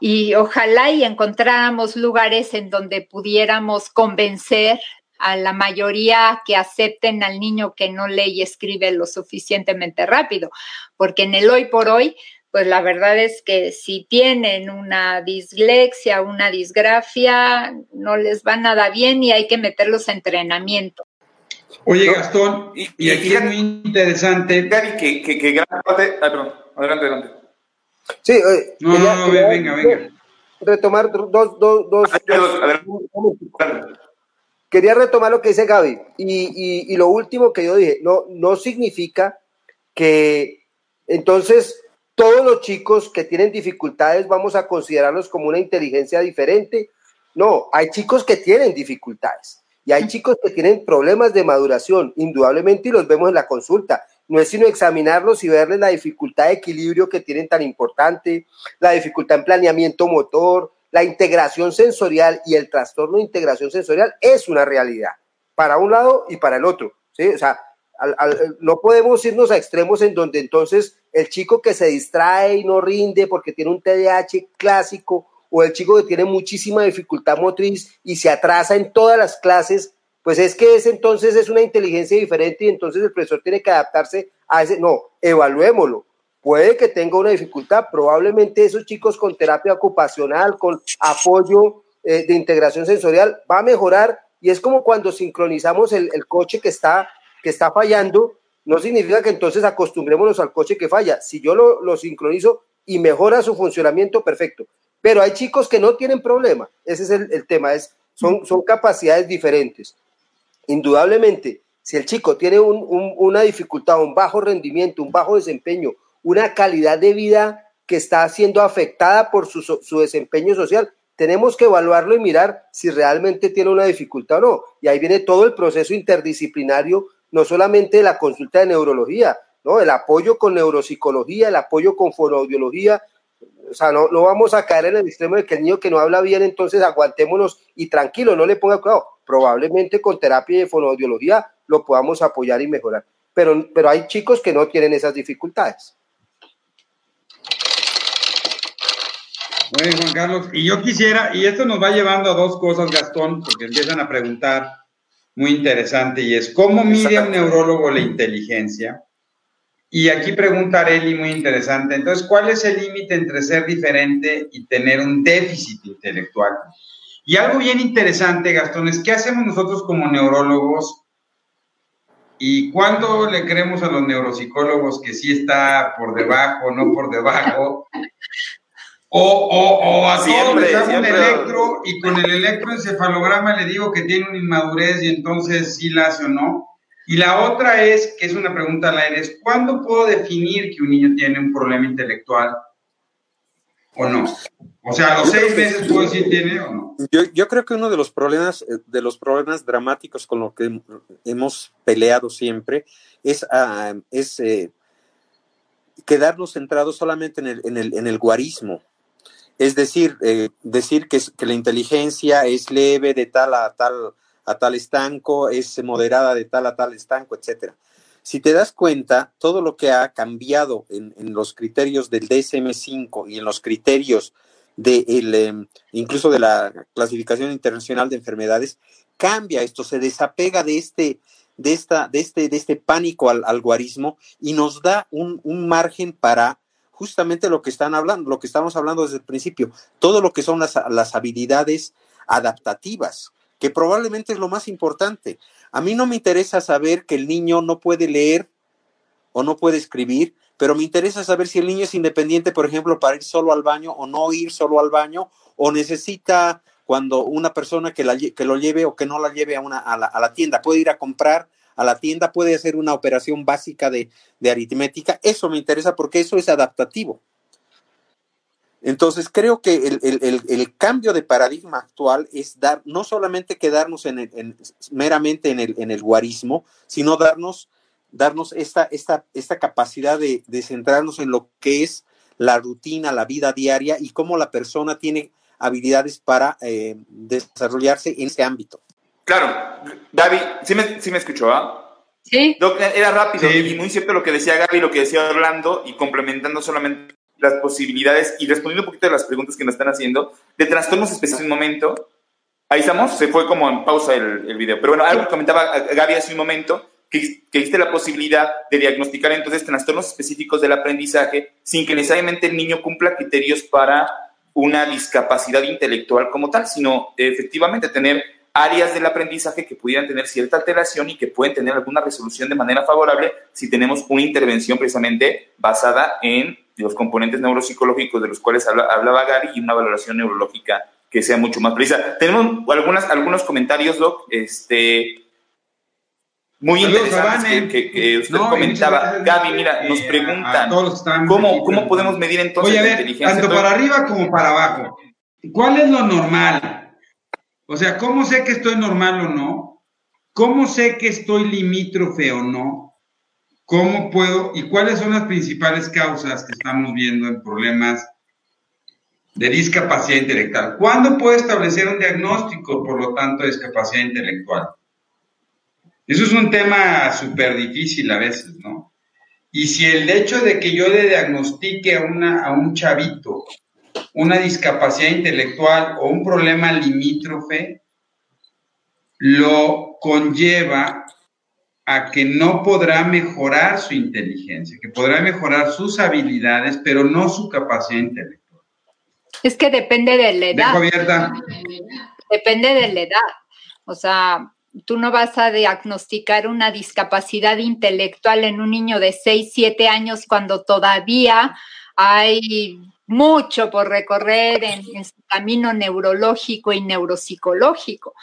Y ojalá y encontráramos lugares en donde pudiéramos convencer a la mayoría que acepten al niño que no lee y escribe lo suficientemente rápido, porque en el hoy por hoy, pues la verdad es que si tienen una dislexia, una disgrafia, no les va nada bien y hay que meterlos a entrenamiento. Oye, Gastón, y, aquí es muy interesante. Gaby, que, que, que gran parte. Ay, perdón, adelante, adelante. Sí, eh, no, no, venga, venga. Retomar dos, dos, dos. Quería retomar lo que dice Gaby. Y, y, lo último que yo dije, no, no significa que entonces todos los chicos que tienen dificultades vamos a considerarlos como una inteligencia diferente. No, hay chicos que tienen dificultades y hay chicos que tienen problemas de maduración, indudablemente, y los vemos en la consulta. No es sino examinarlos y verles la dificultad de equilibrio que tienen tan importante, la dificultad en planeamiento motor, la integración sensorial y el trastorno de integración sensorial es una realidad, para un lado y para el otro. ¿sí? O sea, no podemos irnos a extremos en donde entonces el chico que se distrae y no rinde porque tiene un TDAH clásico o el chico que tiene muchísima dificultad motriz y se atrasa en todas las clases, pues es que ese entonces es una inteligencia diferente y entonces el profesor tiene que adaptarse a ese. No, evaluémoslo. Puede que tenga una dificultad, probablemente esos chicos con terapia ocupacional, con apoyo eh, de integración sensorial, va a mejorar y es como cuando sincronizamos el, coche que está, que está fallando, no significa que entonces acostumbrémonos al coche que falla. Si yo lo sincronizo y mejora su funcionamiento, perfecto. Pero hay chicos que no tienen problema. Ese es el, tema, es, son, son capacidades diferentes. Indudablemente, si el chico tiene una dificultad, un bajo rendimiento, un bajo desempeño, una calidad de vida que está siendo afectada por su, su, desempeño social, tenemos que evaluarlo y mirar si realmente tiene una dificultad o no. Y ahí viene todo el proceso interdisciplinario, no solamente la consulta de neurología, ¿no? el apoyo con neuropsicología, el apoyo con fonoaudiología, o sea, no, no vamos a caer en el extremo de que el niño que no habla bien, entonces aguantémonos y tranquilo, no le ponga cuidado. Probablemente con terapia de fonoaudiología lo podamos apoyar y mejorar. Pero, pero hay chicos que no tienen esas dificultades. Bueno, Juan Carlos, y yo quisiera, y esto nos va llevando a dos cosas, Gastón, porque empiezan a preguntar, muy interesante, y es, ¿cómo mide un neurólogo la inteligencia? Y aquí pregunta Areli, muy interesante. Entonces, ¿cuál es el límite entre ser diferente y tener un déficit intelectual? Y algo bien interesante, Gastón, es qué hacemos nosotros como neurólogos y cuándo le creemos a los neuropsicólogos que sí está por debajo, no por debajo. O, o, o a todos les un electro y con el electroencefalograma le digo que tiene una inmadurez y entonces sí la hace o no. Y la otra es, que es una pregunta al aire, es ¿cuándo puedo definir que un niño tiene un problema intelectual o no? O sea, a los seis meses puedo decir tiene o no. Yo, creo que uno de los problemas, eh, de los problemas dramáticos con los que hemos peleado siempre es, ah, es eh, quedarnos centrados solamente en el, en el, en el guarismo. Es decir, eh, decir que, que la inteligencia es leve de tal a tal a tal estanco, es moderada de tal a tal estanco, etcétera. Si te das cuenta, todo lo que ha cambiado en, los criterios del DSM-5 y en los criterios de em, incluso de la clasificación internacional de enfermedades, cambia esto, se desapega de este, de esta, de este, de este pánico al, al guarismo y nos da un, margen para justamente lo que están hablando, lo que estamos hablando desde el principio, todo lo que son las, las habilidades adaptativas que probablemente es lo más importante. A mí no me interesa saber que el niño no puede leer o no puede escribir, pero me interesa saber si el niño es independiente, por ejemplo, para ir solo al baño o no ir solo al baño, o necesita cuando una persona que, la, lo lleve o que no la lleve a, una, a, la, tienda, puede ir a comprar a la tienda, puede hacer una operación básica de aritmética. Eso me interesa porque eso es adaptativo. Entonces, creo que el, cambio de paradigma actual es dar, no solamente quedarnos en, meramente en el, en el guarismo, sino darnos, darnos esta, esta, esta capacidad de, centrarnos en lo que es la rutina, la vida diaria y cómo la persona tiene habilidades para eh, desarrollarse en ese ámbito. Claro, David, sí me, sí me escuchó, ¿ah? Sí. era rápido y muy cierto lo que decía Gaby, lo que decía Orlando, y complementando solamente las posibilidades y respondiendo un poquito de las preguntas que nos están haciendo, de trastornos específicos en un momento. Ahí estamos, se fue como en pausa el, el video. Pero bueno, algo que comentaba Gaby hace un momento, que, que, existe la posibilidad de diagnosticar entonces trastornos específicos del aprendizaje sin que necesariamente el niño cumpla criterios para una discapacidad intelectual como tal, sino efectivamente tener áreas del aprendizaje que pudieran tener cierta alteración y que pueden tener alguna resolución de manera favorable si tenemos una intervención precisamente basada en los componentes neuropsicológicos de los cuales hablaba Gary y una valoración neurológica que sea mucho más precisa. Tenemos algunas, algunos comentarios, Doc, este, muy interesantes que, usted comentaba. Gaby, mira, nos preguntan, ¿cómo, ¿cómo podemos medir entonces la inteligencia? Tanto para arriba como para abajo. ¿Cuál es lo normal? O sea, ¿cómo sé que estoy normal o no? ¿Cómo sé que estoy limítrofe o no? ¿Cómo puedo y cuáles son las principales causas que estamos viendo en problemas de discapacidad intelectual? ¿Cuándo puedo establecer un diagnóstico, por lo tanto, de discapacidad intelectual? Eso es un tema súper difícil a veces, ¿no? Y si el hecho de que yo le diagnostique a, una, a un chavito una discapacidad intelectual o un problema limítrofe, lo conlleva a que no podrá mejorar su inteligencia, que podrá mejorar sus habilidades, pero no su capacidad intelectual. Es que depende de la edad. abierta. Depende de la edad. O sea, tú no vas a diagnosticar una discapacidad intelectual en un niño de 6, 7 años cuando todavía hay mucho por recorrer en, en su camino neurológico y neuropsicológico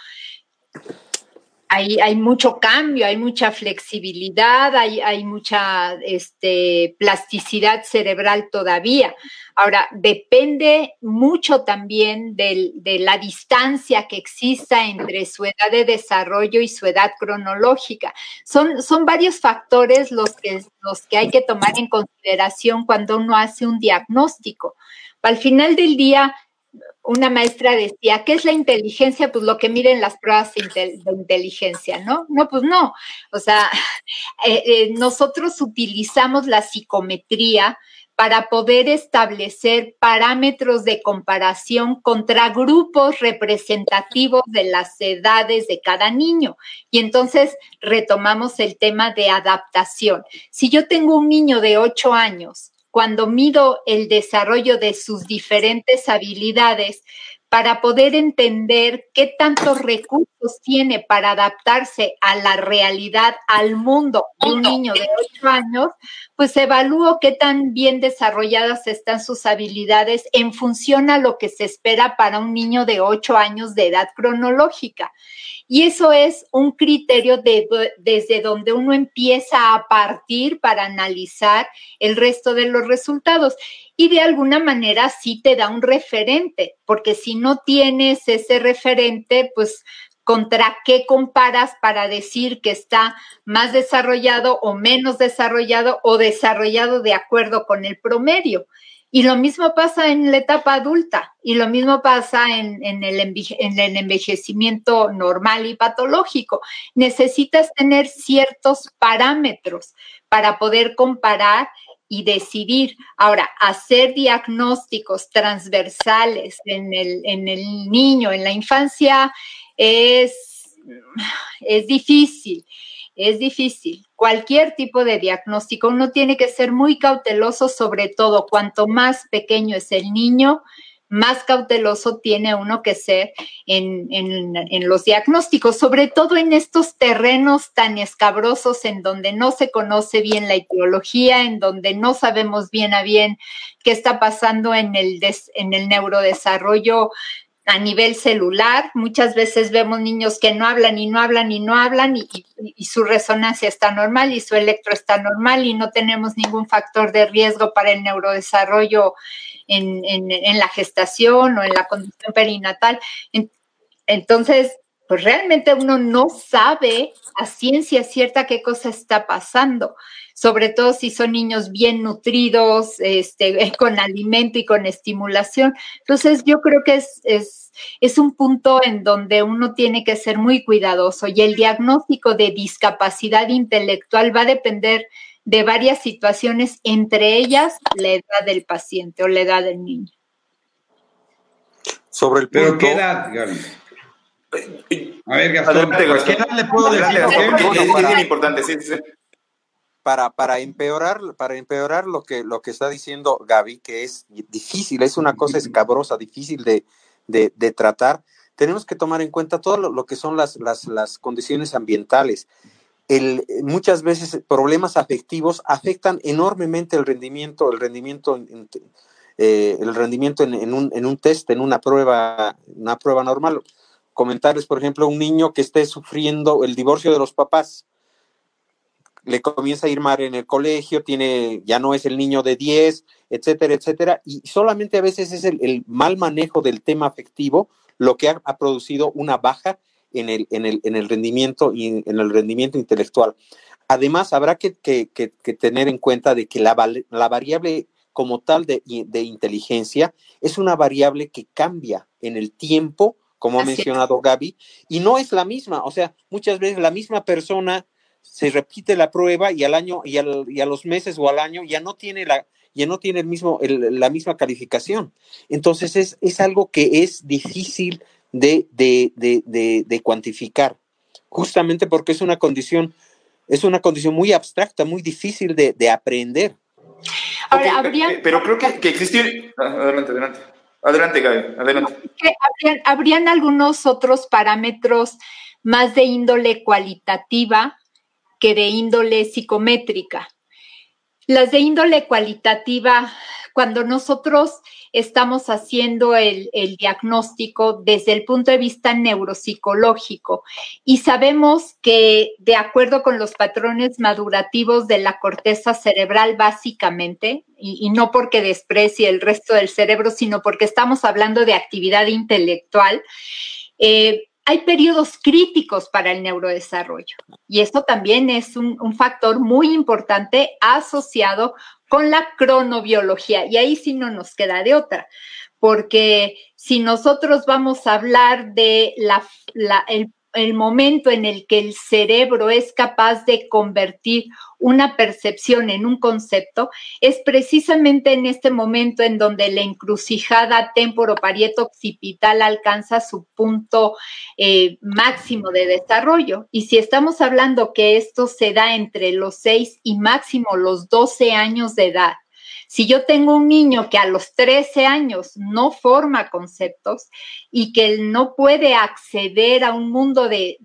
hay, mucho cambio, hay mucha flexibilidad, hay, mucha este, plasticidad cerebral todavía. Ahora, depende mucho también de la distancia que exista entre su edad de desarrollo y su edad cronológica. Son, son varios factores los que, los que hay que tomar en consideración cuando uno hace un diagnóstico. Al final del día, una maestra decía, ¿qué es la inteligencia? Pues lo que miren las pruebas de inteligencia, ¿no? No, pues no. O sea, eh, eh, nosotros utilizamos la psicometría para poder establecer parámetros de comparación contra grupos representativos de las edades de cada niño. Y entonces retomamos el tema de adaptación. Si yo tengo un niño de 8 años cuando mido el desarrollo de sus diferentes habilidades para poder entender qué tantos recursos tiene para adaptarse a la realidad, al mundo de un niño de 8 años, pues evalúo qué tan bien desarrolladas están sus habilidades en función a lo que se espera para un niño de 8 años de edad cronológica. Y eso es un criterio de, desde donde uno empieza a partir para analizar el resto de los resultados. Y de alguna manera sí te da un referente, porque si no tienes ese referente, pues contra qué comparas para decir que está más desarrollado o menos desarrollado o desarrollado de acuerdo con el promedio. Y lo mismo pasa en la etapa adulta y lo mismo pasa en, el, en, el, envejecimiento normal y patológico. Necesitas tener ciertos parámetros para poder comparar y decidir. Ahora, hacer diagnósticos transversales en el, en el niño, en la infancia, es, es difícil es difícil. Cualquier tipo de diagnóstico, uno tiene que ser muy cauteloso, sobre todo cuanto más pequeño es el niño, más cauteloso tiene uno que ser en, los diagnósticos, sobre todo en estos terrenos tan escabrosos en donde no se conoce bien la etiología, en donde no sabemos bien a bien qué está pasando en el, en el neurodesarrollo a nivel celular. Muchas veces vemos niños que no hablan y no hablan y no hablan y, su resonancia está normal y su electro está normal y no tenemos ningún factor de riesgo para el neurodesarrollo en, en, la gestación o en la condición perinatal. Entonces, pues realmente uno no sabe a ciencia cierta qué cosa está pasando. Sobre todo si son niños bien nutridos, este, con alimento y con estimulación. Entonces, yo creo que es, es, es un punto en donde uno tiene que ser muy cuidadoso y el diagnóstico de discapacidad intelectual va a depender de varias situaciones, entre ellas la edad del paciente o la edad del niño. Sobre el punto. ¿Pero qué edad, Gaby? A ver, Gastón, ¿qué edad le puedo decir? Es importante, sí, sí. Para, para, empeorar, para empeorar lo que, lo que está diciendo Gaby, que es difícil, es una cosa escabrosa, difícil de, de, de tratar, tenemos que tomar en cuenta todo lo, lo que son las, las, las, condiciones ambientales. El, muchas veces problemas afectivos afectan enormemente el rendimiento, el rendimiento eh, el rendimiento en, un, en, un, test, en una prueba, una prueba normal. Comentarios, por ejemplo, un niño que esté sufriendo el divorcio de los papás, le comienza a ir mal en el colegio, tiene, ya no es el niño de 10, etcétera, etcétera, y solamente a veces es el, mal manejo del tema afectivo lo que ha, producido una baja en el, en el, en el rendimiento y en el rendimiento intelectual. Además, habrá que, que, que tener en cuenta de que la, la variable como tal de, inteligencia es una variable que cambia en el tiempo, como ha mencionado Gaby, y no es la misma. O sea, muchas veces la misma persona se repite la prueba y al año y, a los meses o al año ya no tiene la ya no tiene el mismo la misma calificación. Entonces es, es algo que es difícil de, de, de, de, cuantificar, justamente porque es una condición es una condición muy abstracta, muy difícil de aprender. Pero creo que, que existió... Ah, adelante, adelante. Adelante, Gaby, adelante. Habrían, habrían algunos otros parámetros más de índole cualitativa que de índole psicométrica. Las de índole cualitativa, cuando nosotros estamos haciendo el, diagnóstico desde el punto de vista neuropsicológico y sabemos que de acuerdo con los patrones madurativos de la corteza cerebral básicamente, y, no porque desprecie el resto del cerebro, sino porque estamos hablando de actividad intelectual, eh, hay periodos críticos para el neurodesarrollo y esto también es un, un, factor muy importante asociado con la cronobiología. Y ahí sí no nos queda de otra, porque si nosotros vamos a hablar de la, el, el momento en el que el cerebro es capaz de convertir una percepción en un concepto, es precisamente en este momento en donde la encrucijada temporoparieto occipital alcanza su punto eh, máximo de desarrollo. Y si estamos hablando que esto se da entre los 6 y máximo los 12 años de edad, si yo tengo un niño que a los 13 años no forma conceptos y que no puede acceder a un mundo de,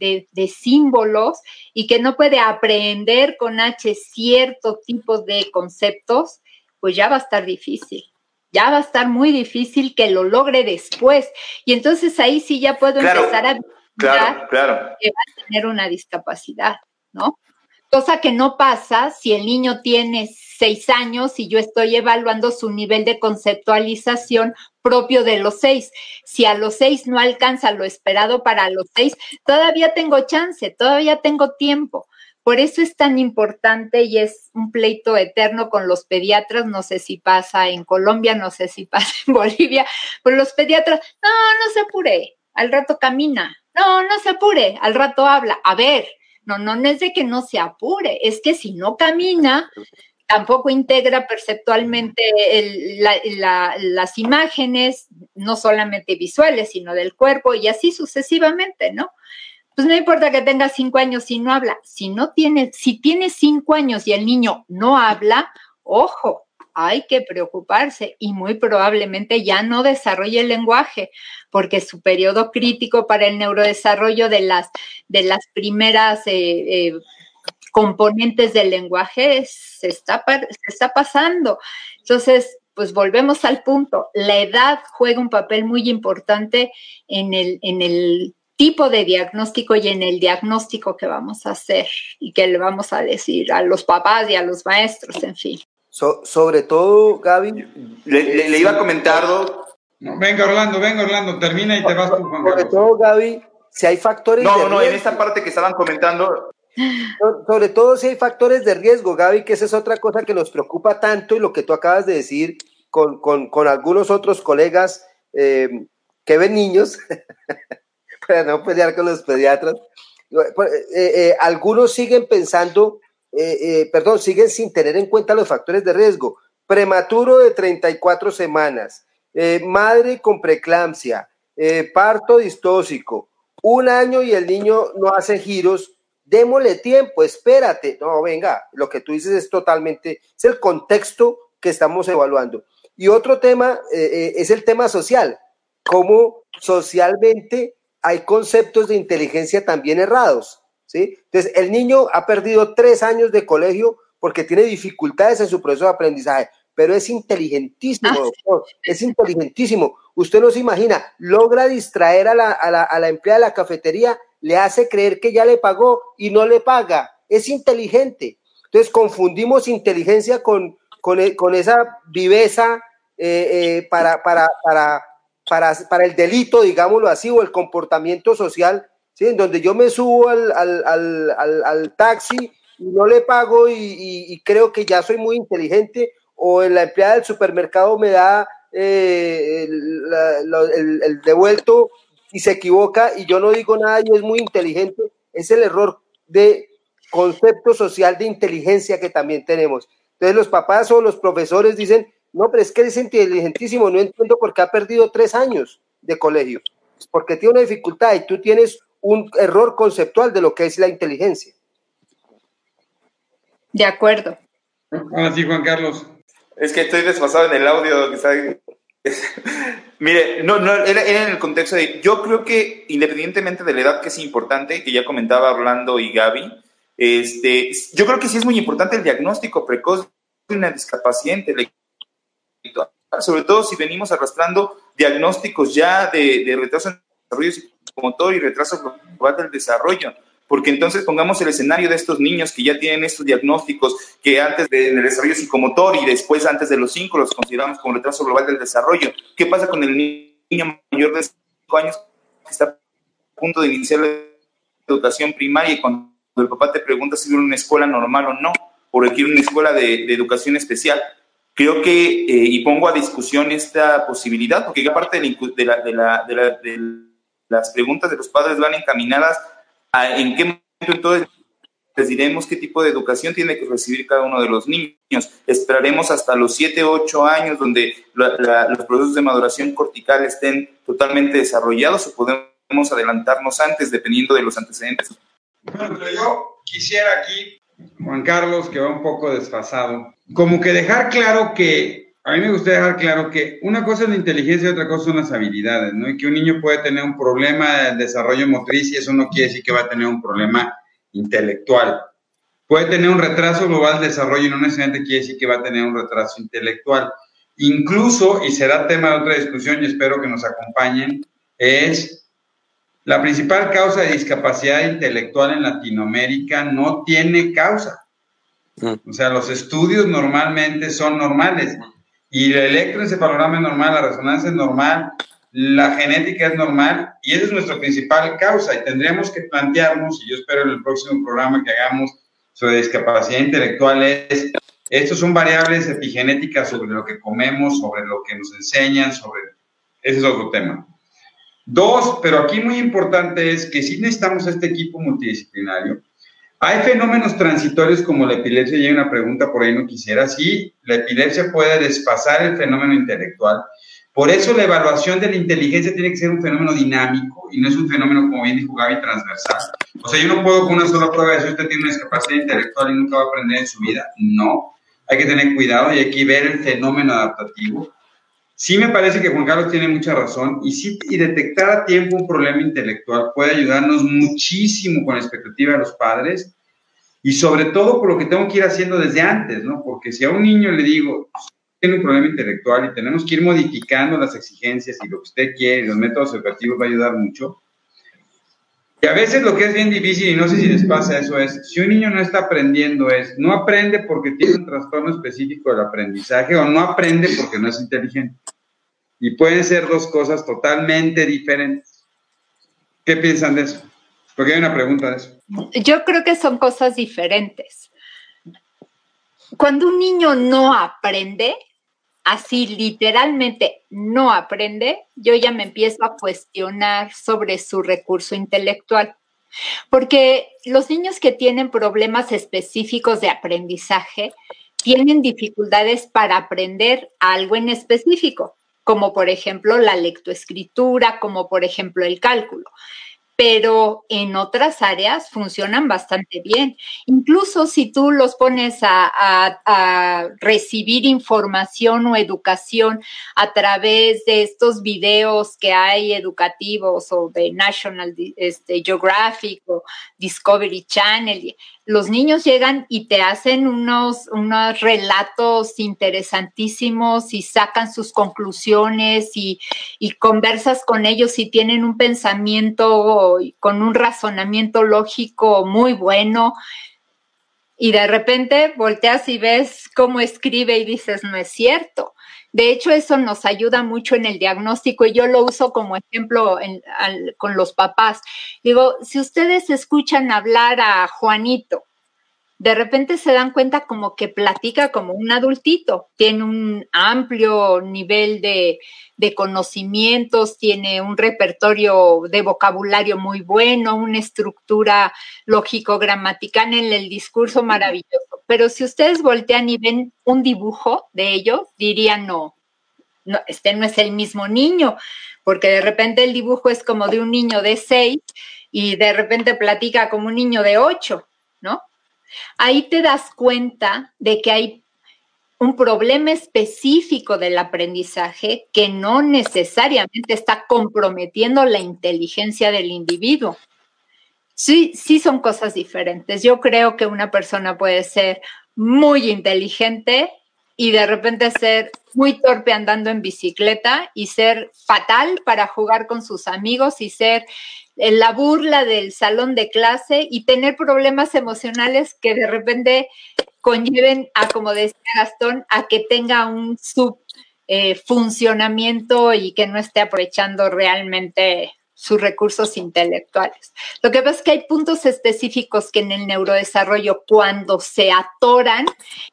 símbolos y que no puede aprender con H cierto tipo de conceptos, pues ya va a estar difícil ya va a estar muy difícil que lo logre después. Y entonces ahí sí ya puedo empezar a claro, claro. que va a tener una discapacidad, ¿no? Cosa que no pasa si el niño tiene seis años y yo estoy evaluando su nivel de conceptualización propio de los seis. Si a los seis no alcanza lo esperado para los seis, todavía tengo chance, todavía tengo tiempo. Por eso es tan importante y es un pleito eterno con los pediatras. No sé si pasa en Colombia, no sé si pasa en Bolivia, pero los pediatras, no, no se apure, al rato camina, no, no se apure, al rato habla. A ver, no, no, no es de que no se apure, es que si no camina, tampoco integra perceptualmente las imágenes, no solamente visuales, sino del cuerpo y así sucesivamente, ¿no? Pues no importa que tenga cinco años y no habla. Si no tiene, si tiene cinco años y el niño no habla, ojo, hay que preocuparse y muy probablemente ya no desarrolle el lenguaje, porque su periodo crítico para el neurodesarrollo de las, de las primeras eh, eh, componentes del lenguaje se está, se está pasando. Entonces, pues volvemos al punto. La edad juega un papel muy importante en el, en el tipo de diagnóstico y en el diagnóstico que vamos a hacer y que le vamos a decir a los papás y a los maestros, en fin. Sobre todo, Gaby. Le, iba a comentar. venga, Orlando, venga, Orlando, termina y te vas tú, Juan Sobre todo, Gaby, si hay factores. No, no, en esta parte que estaban comentando, Sobre todo si hay factores de riesgo, Gaby, que esa es otra cosa que nos preocupa tanto y lo que tú acabas de decir con, algunos otros colegas eh, que ven niños, para no pelear con los pediatras. Eh, eh, algunos siguen pensando, perdón, siguen sin tener en cuenta los factores de riesgo. Prematuro de 34 semanas, madre con preeclampsia, parto distóxico, un año y el niño no hace giros, démosle tiempo, espérate. No, venga, lo que tú dices es totalmente, es el contexto que estamos evaluando. Y otro tema eh, eh, es el tema social, cómo socialmente hay conceptos de inteligencia también errados. ¿Sí? Entonces, el niño ha perdido tres años de colegio porque tiene dificultades en su proceso de aprendizaje, pero es inteligentísimo, ah. doctor, es inteligentísimo. Usted no se imagina, logra distraer a la, a la, a la empleada de la cafetería le hace creer que ya le pagó y no le paga. Es inteligente. Entonces confundimos inteligencia con, con, e, esa viveza eh, eh, para, para, para, para, el delito, digámoslo así, o el comportamiento social, ¿sí? en donde yo me subo al, al, taxi y no le pago y, creo que ya soy muy inteligente, o en la empleada del supermercado me da eh, el, devuelto y se equivoca y yo no digo nada y es muy inteligente, es el error de concepto social de inteligencia que también tenemos. Entonces los papás o los profesores dicen, no, pero es que es inteligentísimo, no entiendo por qué ha perdido tres años de colegio, porque tiene una dificultad y tú tienes un error conceptual de lo que es la inteligencia. De acuerdo. Ahora sí, Juan Carlos. Es que estoy desfasado en el audio, que Mire, no, no, era, en el contexto de, yo creo que independientemente de la edad que es importante, que ya comentaba Orlando y Gaby, este, yo creo que sí es muy importante el diagnóstico precoz de una discapacidad intelectual, sobre todo si venimos arrastrando diagnósticos ya de, de retraso en el desarrollo psicomotor y retraso global del desarrollo porque entonces pongamos el escenario de estos niños que ya tienen estos diagnósticos que antes del desarrollo psicomotor y después antes de los cinco los consideramos como retraso global del desarrollo. ¿Qué pasa con el niño mayor de 5 años que está a punto de iniciar la educación primaria y cuando el papá te pregunta si quiere una escuela normal o no, o requiere una escuela de, educación especial? Creo que, eh, y pongo a discusión esta posibilidad, porque aparte de, de, de las preguntas de los padres van encaminadas en qué momento entonces les diremos qué tipo de educación tiene que recibir cada uno de los niños. Esperaremos hasta los 7, 8 años donde los procesos de maduración cortical estén totalmente desarrollados o podemos adelantarnos antes dependiendo de los antecedentes. Bueno, pero yo quisiera aquí, Juan Carlos, que va un poco desfasado, como que dejar claro que a mí me gustaría dejar claro que una cosa es la inteligencia y otra cosa son las habilidades, ¿no? Y que un niño puede tener un problema de desarrollo motriz y eso no quiere decir que va a tener un problema intelectual. Puede tener un retraso global de desarrollo y no necesariamente quiere decir que va a tener un retraso intelectual. Incluso, y será tema de otra discusión y espero que nos acompañen, es la principal causa de discapacidad intelectual en Latinoamérica no tiene causa. Mm. O sea, los estudios normalmente son normales y el electroencefalograma es normal, la resonancia es normal, la genética es normal y esa es nuestra principal causa y tendríamos que plantearnos, y yo espero en el próximo programa que hagamos sobre discapacidad intelectual, es, estos son variables epigenéticas sobre lo que comemos, sobre lo que nos enseñan, sobre... Ese es otro tema. Dos, pero aquí muy importante es que sí necesitamos este equipo multidisciplinario, hay fenómenos transitorios como la epilepsia, y hay una pregunta por ahí no quisiera, sí, la epilepsia puede desfasar el fenómeno intelectual. Por eso la evaluación de la inteligencia tiene que ser un fenómeno dinámico y no es un fenómeno, como bien dijo Gaby, transversal. O sea, yo no puedo con una sola prueba decir usted tiene una discapacidad intelectual y nunca va a aprender en su vida. No, hay que tener cuidado y hay que ver el fenómeno adaptativo. Sí me parece que Juan Carlos tiene mucha razón y, sí, y detectar a tiempo un problema intelectual puede ayudarnos muchísimo con la expectativa de los padres y sobre todo por lo que tengo que ir haciendo desde antes, ¿no? Porque si a un niño le digo, tiene un problema intelectual y tenemos que ir modificando las exigencias y lo que usted quiere, los métodos educativos va a ayudar mucho. Y a veces lo que es bien difícil, y no sé si les pasa eso, es, si un niño no está aprendiendo, es, no aprende porque tiene un trastorno específico del aprendizaje o no aprende porque no es inteligente. Y pueden ser dos cosas totalmente diferentes. ¿Qué piensan de eso? Porque hay una pregunta de eso. Yo creo que son cosas diferentes. Cuando un niño no aprende, así literalmente no aprende, yo ya me empiezo a cuestionar sobre su recurso intelectual. Porque los niños que tienen problemas específicos de aprendizaje tienen dificultades para aprender algo en específico, como por ejemplo la lectoescritura, como por ejemplo el cálculo pero en otras áreas funcionan bastante bien. Incluso si tú los pones a, recibir información o educación a través de estos videos que hay educativos o de National este, Geographic o Discovery Channel, los niños llegan y te hacen unos, unos relatos interesantísimos y sacan sus conclusiones y, y conversas con ellos y tienen un pensamiento con un razonamiento lógico muy bueno. Y de repente volteas y ves cómo escribe y dices, no es cierto. De hecho, eso nos ayuda mucho en el diagnóstico y yo lo uso como ejemplo con los papás. Digo, si ustedes escuchan hablar a Juanito, de repente se dan cuenta como que platica como un adultito, tiene un amplio nivel de, de conocimientos, tiene un repertorio de vocabulario muy bueno, una estructura lógico-gramatical en el discurso maravilloso. Pero si ustedes voltean y ven un dibujo de ellos, dirían no, no, este no es el mismo niño, porque de repente el dibujo es como de un niño de seis y de repente platica como un niño de ocho, ¿no? Ahí te das cuenta de que hay un problema específico del aprendizaje que no necesariamente está comprometiendo la inteligencia del individuo. Sí, sí son cosas diferentes. Yo creo que una persona puede ser muy inteligente y de repente ser muy torpe andando en bicicleta y ser fatal para jugar con sus amigos y ser la burla del salón de clase y tener problemas emocionales que de repente conlleven a, como decía Gastón, a que tenga un subfuncionamiento eh, y que no esté aprovechando realmente sus recursos intelectuales. Lo que pasa es que hay puntos específicos que en el neurodesarrollo, cuando se atoran,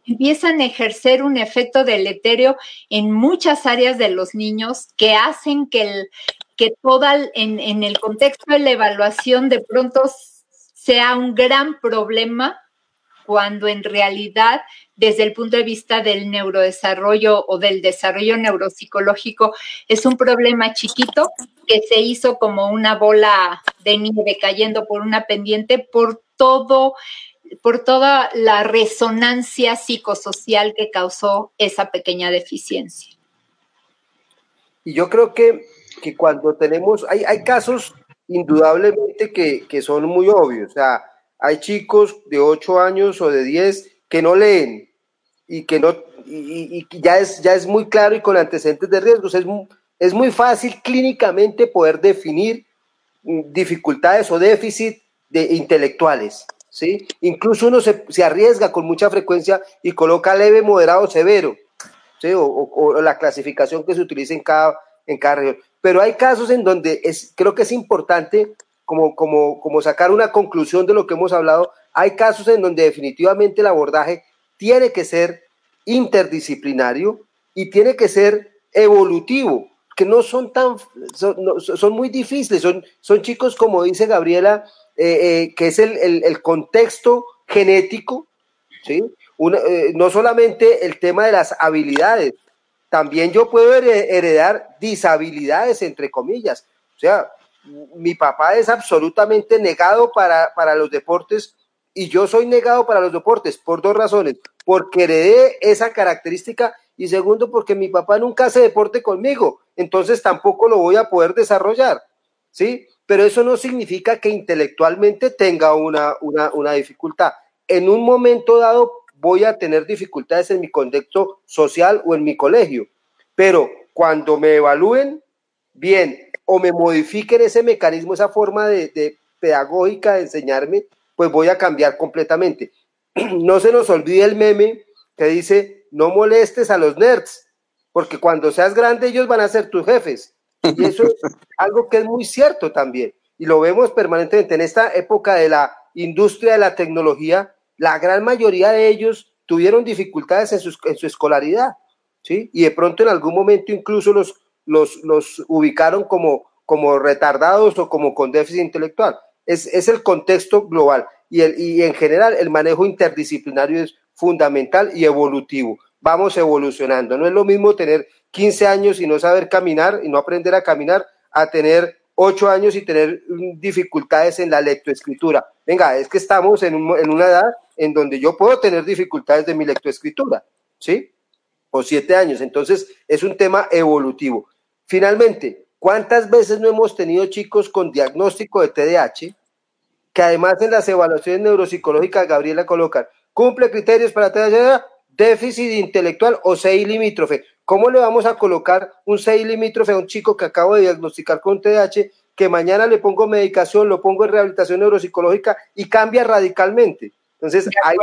empiezan a ejercer un efecto deleterio en muchas áreas de los niños que hacen que, el, que toda en, en el contexto de la evaluación de pronto sea un gran problema cuando en realidad desde el punto de vista del neurodesarrollo o del desarrollo neuropsicológico es un problema chiquito que se hizo como una bola de nieve cayendo por una pendiente por todo por toda la resonancia psicosocial que causó esa pequeña deficiencia. Y yo creo que, que cuando tenemos, hay, hay casos indudablemente que, que son muy obvios, o sea, hay chicos de 8 años o de 10 que no leen y que no y, ya es ya es muy claro y con antecedentes de riesgos. Es, es muy fácil clínicamente poder definir mm, dificultades o déficit de intelectuales sí incluso uno se, se arriesga con mucha frecuencia y coloca leve moderado severo ¿sí? o, o, la clasificación que se utiliza en cada en cada región. Pero hay casos en donde es creo que es importante como, como, como sacar una conclusión de lo que hemos hablado, hay casos en donde definitivamente el abordaje tiene que ser interdisciplinario y tiene que ser evolutivo, que no son tan, son, muy difíciles, son, son chicos, como dice Gabriela, eh, eh, que es el, el, contexto genético, ¿sí? Eh, no solamente el tema de las habilidades, también yo puedo heredar disabilidades, entre comillas. O sea, mi papá es absolutamente negado para, para los deportes y yo soy negado para los deportes por dos razones. Porque heredé esa característica y segundo, porque mi papá nunca hace deporte conmigo, entonces tampoco lo voy a poder desarrollar, ¿sí? Pero eso no significa que intelectualmente tenga una, una, una dificultad. En un momento dado voy a tener dificultades en mi contexto social o en mi colegio, pero cuando me evalúen, bien, o me modifiquen ese mecanismo, esa forma de, pedagógica de enseñarme, pues voy a cambiar completamente. No se nos olvide el meme que dice, no molestes a los nerds, porque cuando seas grande ellos van a ser tus jefes. Y eso es algo que es muy cierto también. y lo vemos permanentemente en esta época de la industria de la tecnología, la gran mayoría de ellos tuvieron dificultades en su, en su escolaridad, ¿sí? Y de pronto en algún momento incluso los, los, los ubicaron como, como retardados o como con déficit intelectual. Es, es el contexto global y, el, y en general el manejo interdisciplinario es fundamental y evolutivo. Vamos evolucionando. No es lo mismo tener 15 años y no saber caminar y no aprender a caminar a tener 8 años y tener dificultades en la lectoescritura. Venga, es que estamos en, un, en una edad en donde yo puedo tener dificultades de mi lectoescritura, ¿sí? O 7 años. Entonces, es un tema evolutivo. Finalmente, ¿cuántas veces no hemos tenido chicos con diagnóstico de TDAH que además en las evaluaciones neuropsicológicas Gabriela colocan cumple criterios para TDAH, déficit intelectual o CI limítrofe. ¿Cómo le vamos a colocar un CI limítrofe a un chico que acabo de diagnosticar con TDAH, que mañana le pongo medicación, lo pongo en rehabilitación neuropsicológica y cambia radicalmente? Entonces, ahí,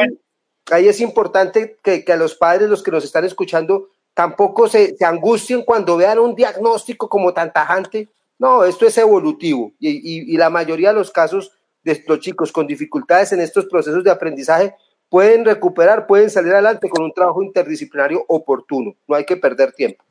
ahí es importante que, que, a los padres, los que nos están escuchando, tampoco se, angustien cuando vean un diagnóstico como tan tajante. No, esto es evolutivo y, y, y la mayoría de los casos de los chicos con dificultades en estos procesos de aprendizaje pueden recuperar, pueden salir adelante con un trabajo interdisciplinario oportuno. No hay que perder tiempo.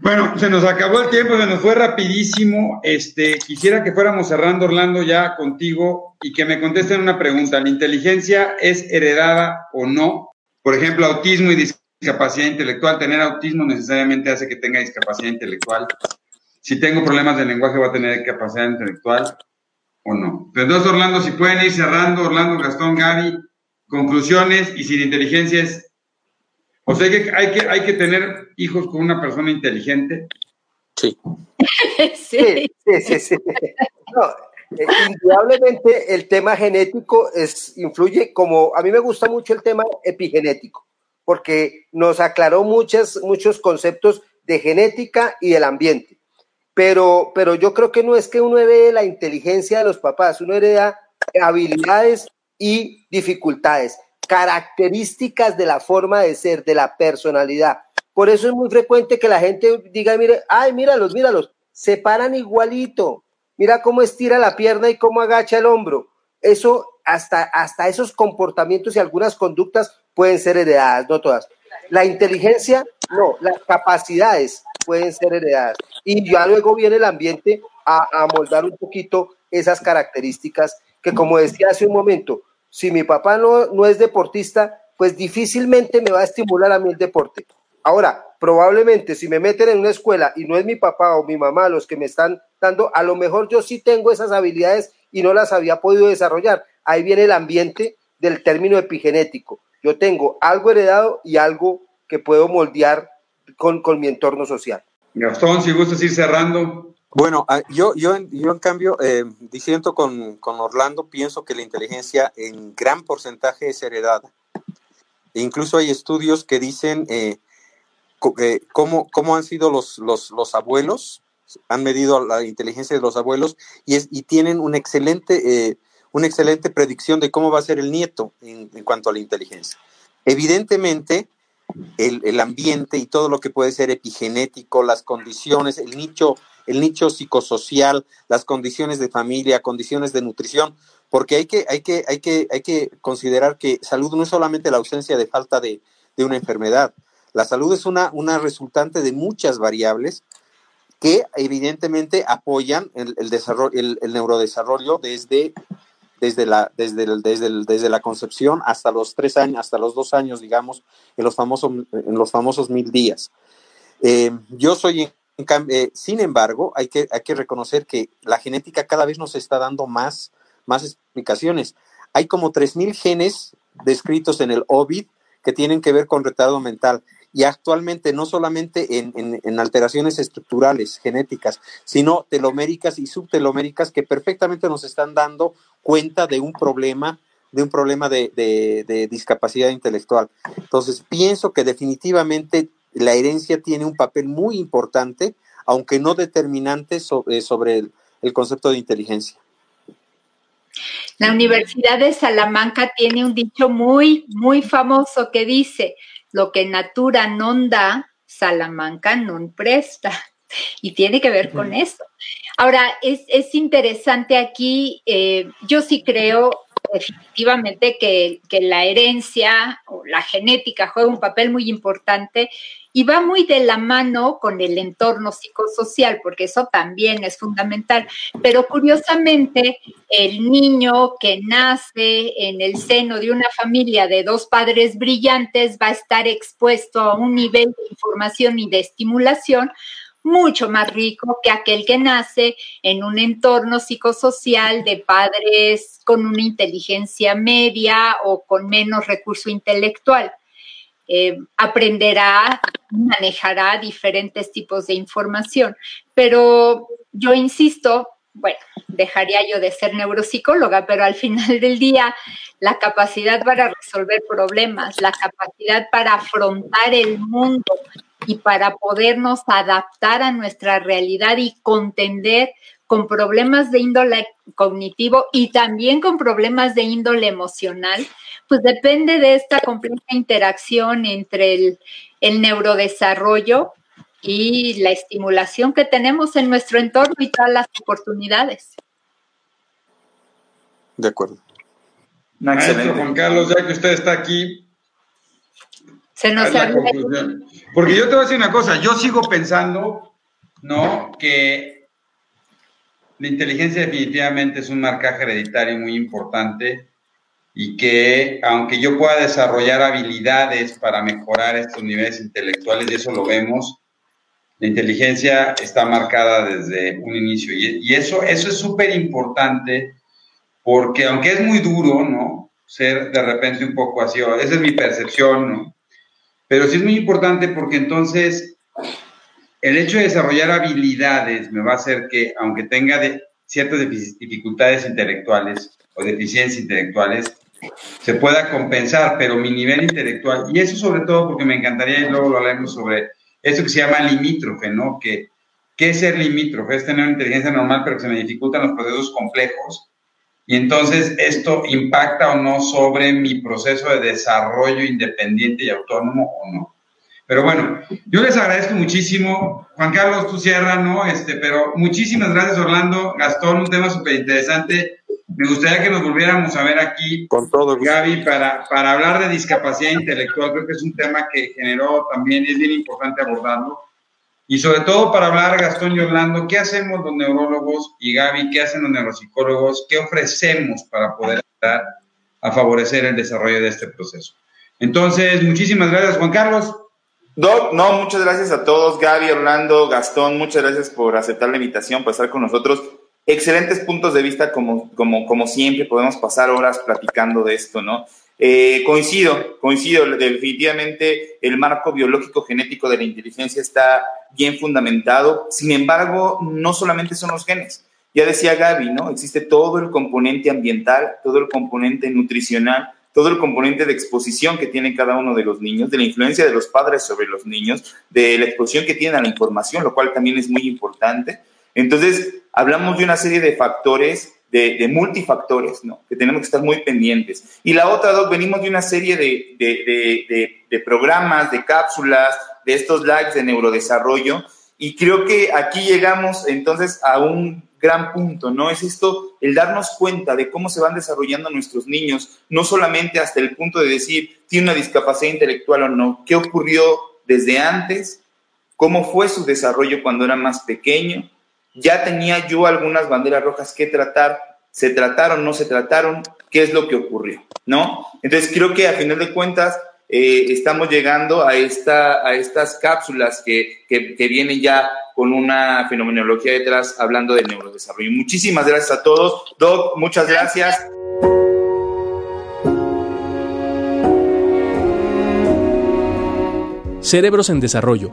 Bueno, se nos acabó el tiempo, se nos fue rapidísimo. Este, quisiera que fuéramos cerrando, Orlando, ya contigo y que me contesten una pregunta. ¿La inteligencia es heredada o no? Por ejemplo, autismo y discapacidad intelectual. Tener autismo necesariamente hace que tenga discapacidad intelectual. Si tengo problemas de lenguaje, va a tener discapacidad intelectual o no. Entonces, Orlando, si pueden ir cerrando, Orlando, Gastón, Gaby, conclusiones y sin inteligencia es, o sea que hay que, hay que tener hijos con una persona inteligente. Sí. sí. sí, sí, sí. No, eh, indudablemente el tema genético es, influye como, a mí me gusta mucho el tema epigenético, porque nos aclaró muchas, muchos conceptos de genética y del ambiente. Pero, pero yo creo que no es que uno herede la inteligencia de los papás, uno hereda habilidades y dificultades, características de la forma de ser, de la personalidad. Por eso es muy frecuente que la gente diga, mire, ay, míralos, míralos, se paran igualito, mira cómo estira la pierna y cómo agacha el hombro. Eso, hasta, hasta esos comportamientos y algunas conductas pueden ser heredadas, no todas. La inteligencia, no, las capacidades pueden ser heredadas. Y ya luego viene el ambiente a, a moldar un poquito esas características que, como decía hace un momento, si mi papá no, no es deportista, pues difícilmente me va a estimular a mí el deporte. Ahora, probablemente si me meten en una escuela y no es mi papá o mi mamá los que me están dando, a lo mejor yo sí tengo esas habilidades y no las había podido desarrollar. Ahí viene el ambiente del término epigenético. Yo tengo algo heredado y algo que puedo moldear con, con mi entorno social. Gastón, si gustas ir cerrando. Bueno, ah, yo, yo, yo en cambio, eh, diciendo con, con, Orlando, pienso que la inteligencia en gran porcentaje es heredada. E incluso hay estudios que dicen eh, eh, cómo, cómo, han sido los, los, los, abuelos, han medido la inteligencia de los abuelos y, es, y tienen una excelente, eh, una excelente predicción de cómo va a ser el nieto en, cuanto a la inteligencia. Evidentemente, el, el, ambiente y todo lo que puede ser epigenético, las condiciones, el nicho el nicho psicosocial, las condiciones de familia, condiciones de nutrición, porque hay que, hay que, hay que, hay que considerar que salud no es solamente la ausencia de falta de, de una enfermedad. La salud es una, una resultante de muchas variables que evidentemente apoyan el, el desarrollo, el, el, neurodesarrollo desde, desde, la, desde, desde, desde la concepción hasta los tres años, hasta los dos años, digamos, en los famosos, en los famosos mil días. Eh, yo soy eh, sin embargo, hay que, hay que reconocer que la genética cada vez nos está dando más, más explicaciones. Hay como 3.000 genes descritos en el OVID que tienen que ver con retardo mental. Y actualmente no solamente en, en, en, alteraciones estructurales, genéticas, sino teloméricas y subteloméricas que perfectamente nos están dando cuenta de un problema, de un problema de, de, discapacidad intelectual. Entonces, pienso que definitivamente la herencia tiene un papel muy importante, aunque no determinante sobre, sobre el, el concepto de inteligencia. La Universidad de Salamanca tiene un dicho muy, muy famoso que dice, lo que natura non da, Salamanca non presta. Y tiene que ver con eso. Ahora, es, es interesante aquí, eh, yo sí creo definitivamente que, que, la herencia o la genética juega un papel muy importante y va muy de la mano con el entorno psicosocial, porque eso también es fundamental. Pero curiosamente, el niño que nace en el seno de una familia de dos padres brillantes va a estar expuesto a un nivel de información y de estimulación mucho más rico que aquel que nace en un entorno psicosocial de padres con una inteligencia media o con menos recurso intelectual. Eh, aprenderá, manejará diferentes tipos de información. Pero yo insisto, bueno, dejaría yo de ser neuropsicóloga, pero al final del día, la capacidad para resolver problemas, la capacidad para afrontar el mundo y para podernos adaptar a nuestra realidad y contender con problemas de índole cognitivo y también con problemas de índole emocional, pues depende de esta compleja interacción entre el, el neurodesarrollo y la estimulación que tenemos en nuestro entorno y todas las oportunidades. De acuerdo. Maestro Juan Carlos, ya que usted está aquí, se nos la conclusión. Porque yo te voy a decir una cosa, yo sigo pensando, ¿no? Que la inteligencia definitivamente es un marcaje hereditario muy importante y que aunque yo pueda desarrollar habilidades para mejorar estos niveles intelectuales, y eso lo vemos, la inteligencia está marcada desde un inicio. Y, eso, eso es súper importante porque aunque es muy duro, ¿no? Ser de repente un poco así, esa es mi percepción, ¿no? Pero sí es muy importante porque entonces el hecho de desarrollar habilidades me va a hacer que, aunque tenga ciertas dificultades intelectuales o deficiencias intelectuales, se pueda compensar, pero mi nivel intelectual, y eso sobre todo porque me encantaría, y luego lo hablemos sobre eso que se llama limítrofe, ¿no? Que, ¿Qué es ser limítrofe? Es tener una inteligencia normal, pero que se me dificultan los procesos complejos. Y entonces esto impacta o no sobre mi proceso de desarrollo independiente y autónomo o no. Pero bueno, yo les agradezco muchísimo. Juan Carlos, tú cierra, ¿no? Este, pero muchísimas gracias, Orlando. Gastón, un tema súper interesante. Me gustaría que nos volviéramos a ver aquí, con todo Gaby, para, para hablar de discapacidad intelectual. Creo que es un tema que generó también, es bien importante abordarlo. Y sobre todo para hablar, Gastón y Orlando, ¿qué hacemos los neurólogos y Gaby, qué hacen los neuropsicólogos? ¿Qué ofrecemos para poder ayudar a favorecer el desarrollo de este proceso? Entonces, muchísimas gracias, Juan Carlos. Doc, no, muchas gracias a todos, Gaby, Orlando, Gastón, muchas gracias por aceptar la invitación, por estar con nosotros. Excelentes puntos de vista, como, como, como siempre, podemos pasar horas platicando de esto, ¿no? Eh, coincido, coincido, definitivamente el marco biológico genético de la inteligencia está bien fundamentado, sin embargo, no solamente son los genes. Ya decía Gaby, ¿no? Existe todo el componente ambiental, todo el componente nutricional, todo el componente de exposición que tiene cada uno de los niños, de la influencia de los padres sobre los niños, de la exposición que tienen a la información, lo cual también es muy importante. Entonces, hablamos de una serie de factores, de, multifactores, ¿no? Que tenemos que estar muy pendientes. Y la otra, dos, venimos de una serie de, de, de programas, de cápsulas, de estos likes de neurodesarrollo, y creo que aquí llegamos entonces a un gran punto, ¿no? Es esto, el darnos cuenta de cómo se van desarrollando nuestros niños, no solamente hasta el punto de decir, tiene una discapacidad intelectual o no, qué ocurrió desde antes, cómo fue su desarrollo cuando era más pequeño, ya tenía yo algunas banderas rojas que tratar, se trataron, no se trataron, qué es lo que ocurrió, ¿no? Entonces creo que a final de cuentas eh, estamos llegando a, esta, a estas cápsulas que, que vienen ya con una fenomenología detrás hablando del neurodesarrollo. Muchísimas gracias a todos. Doc, muchas gracias. Cerebros en Desarrollo,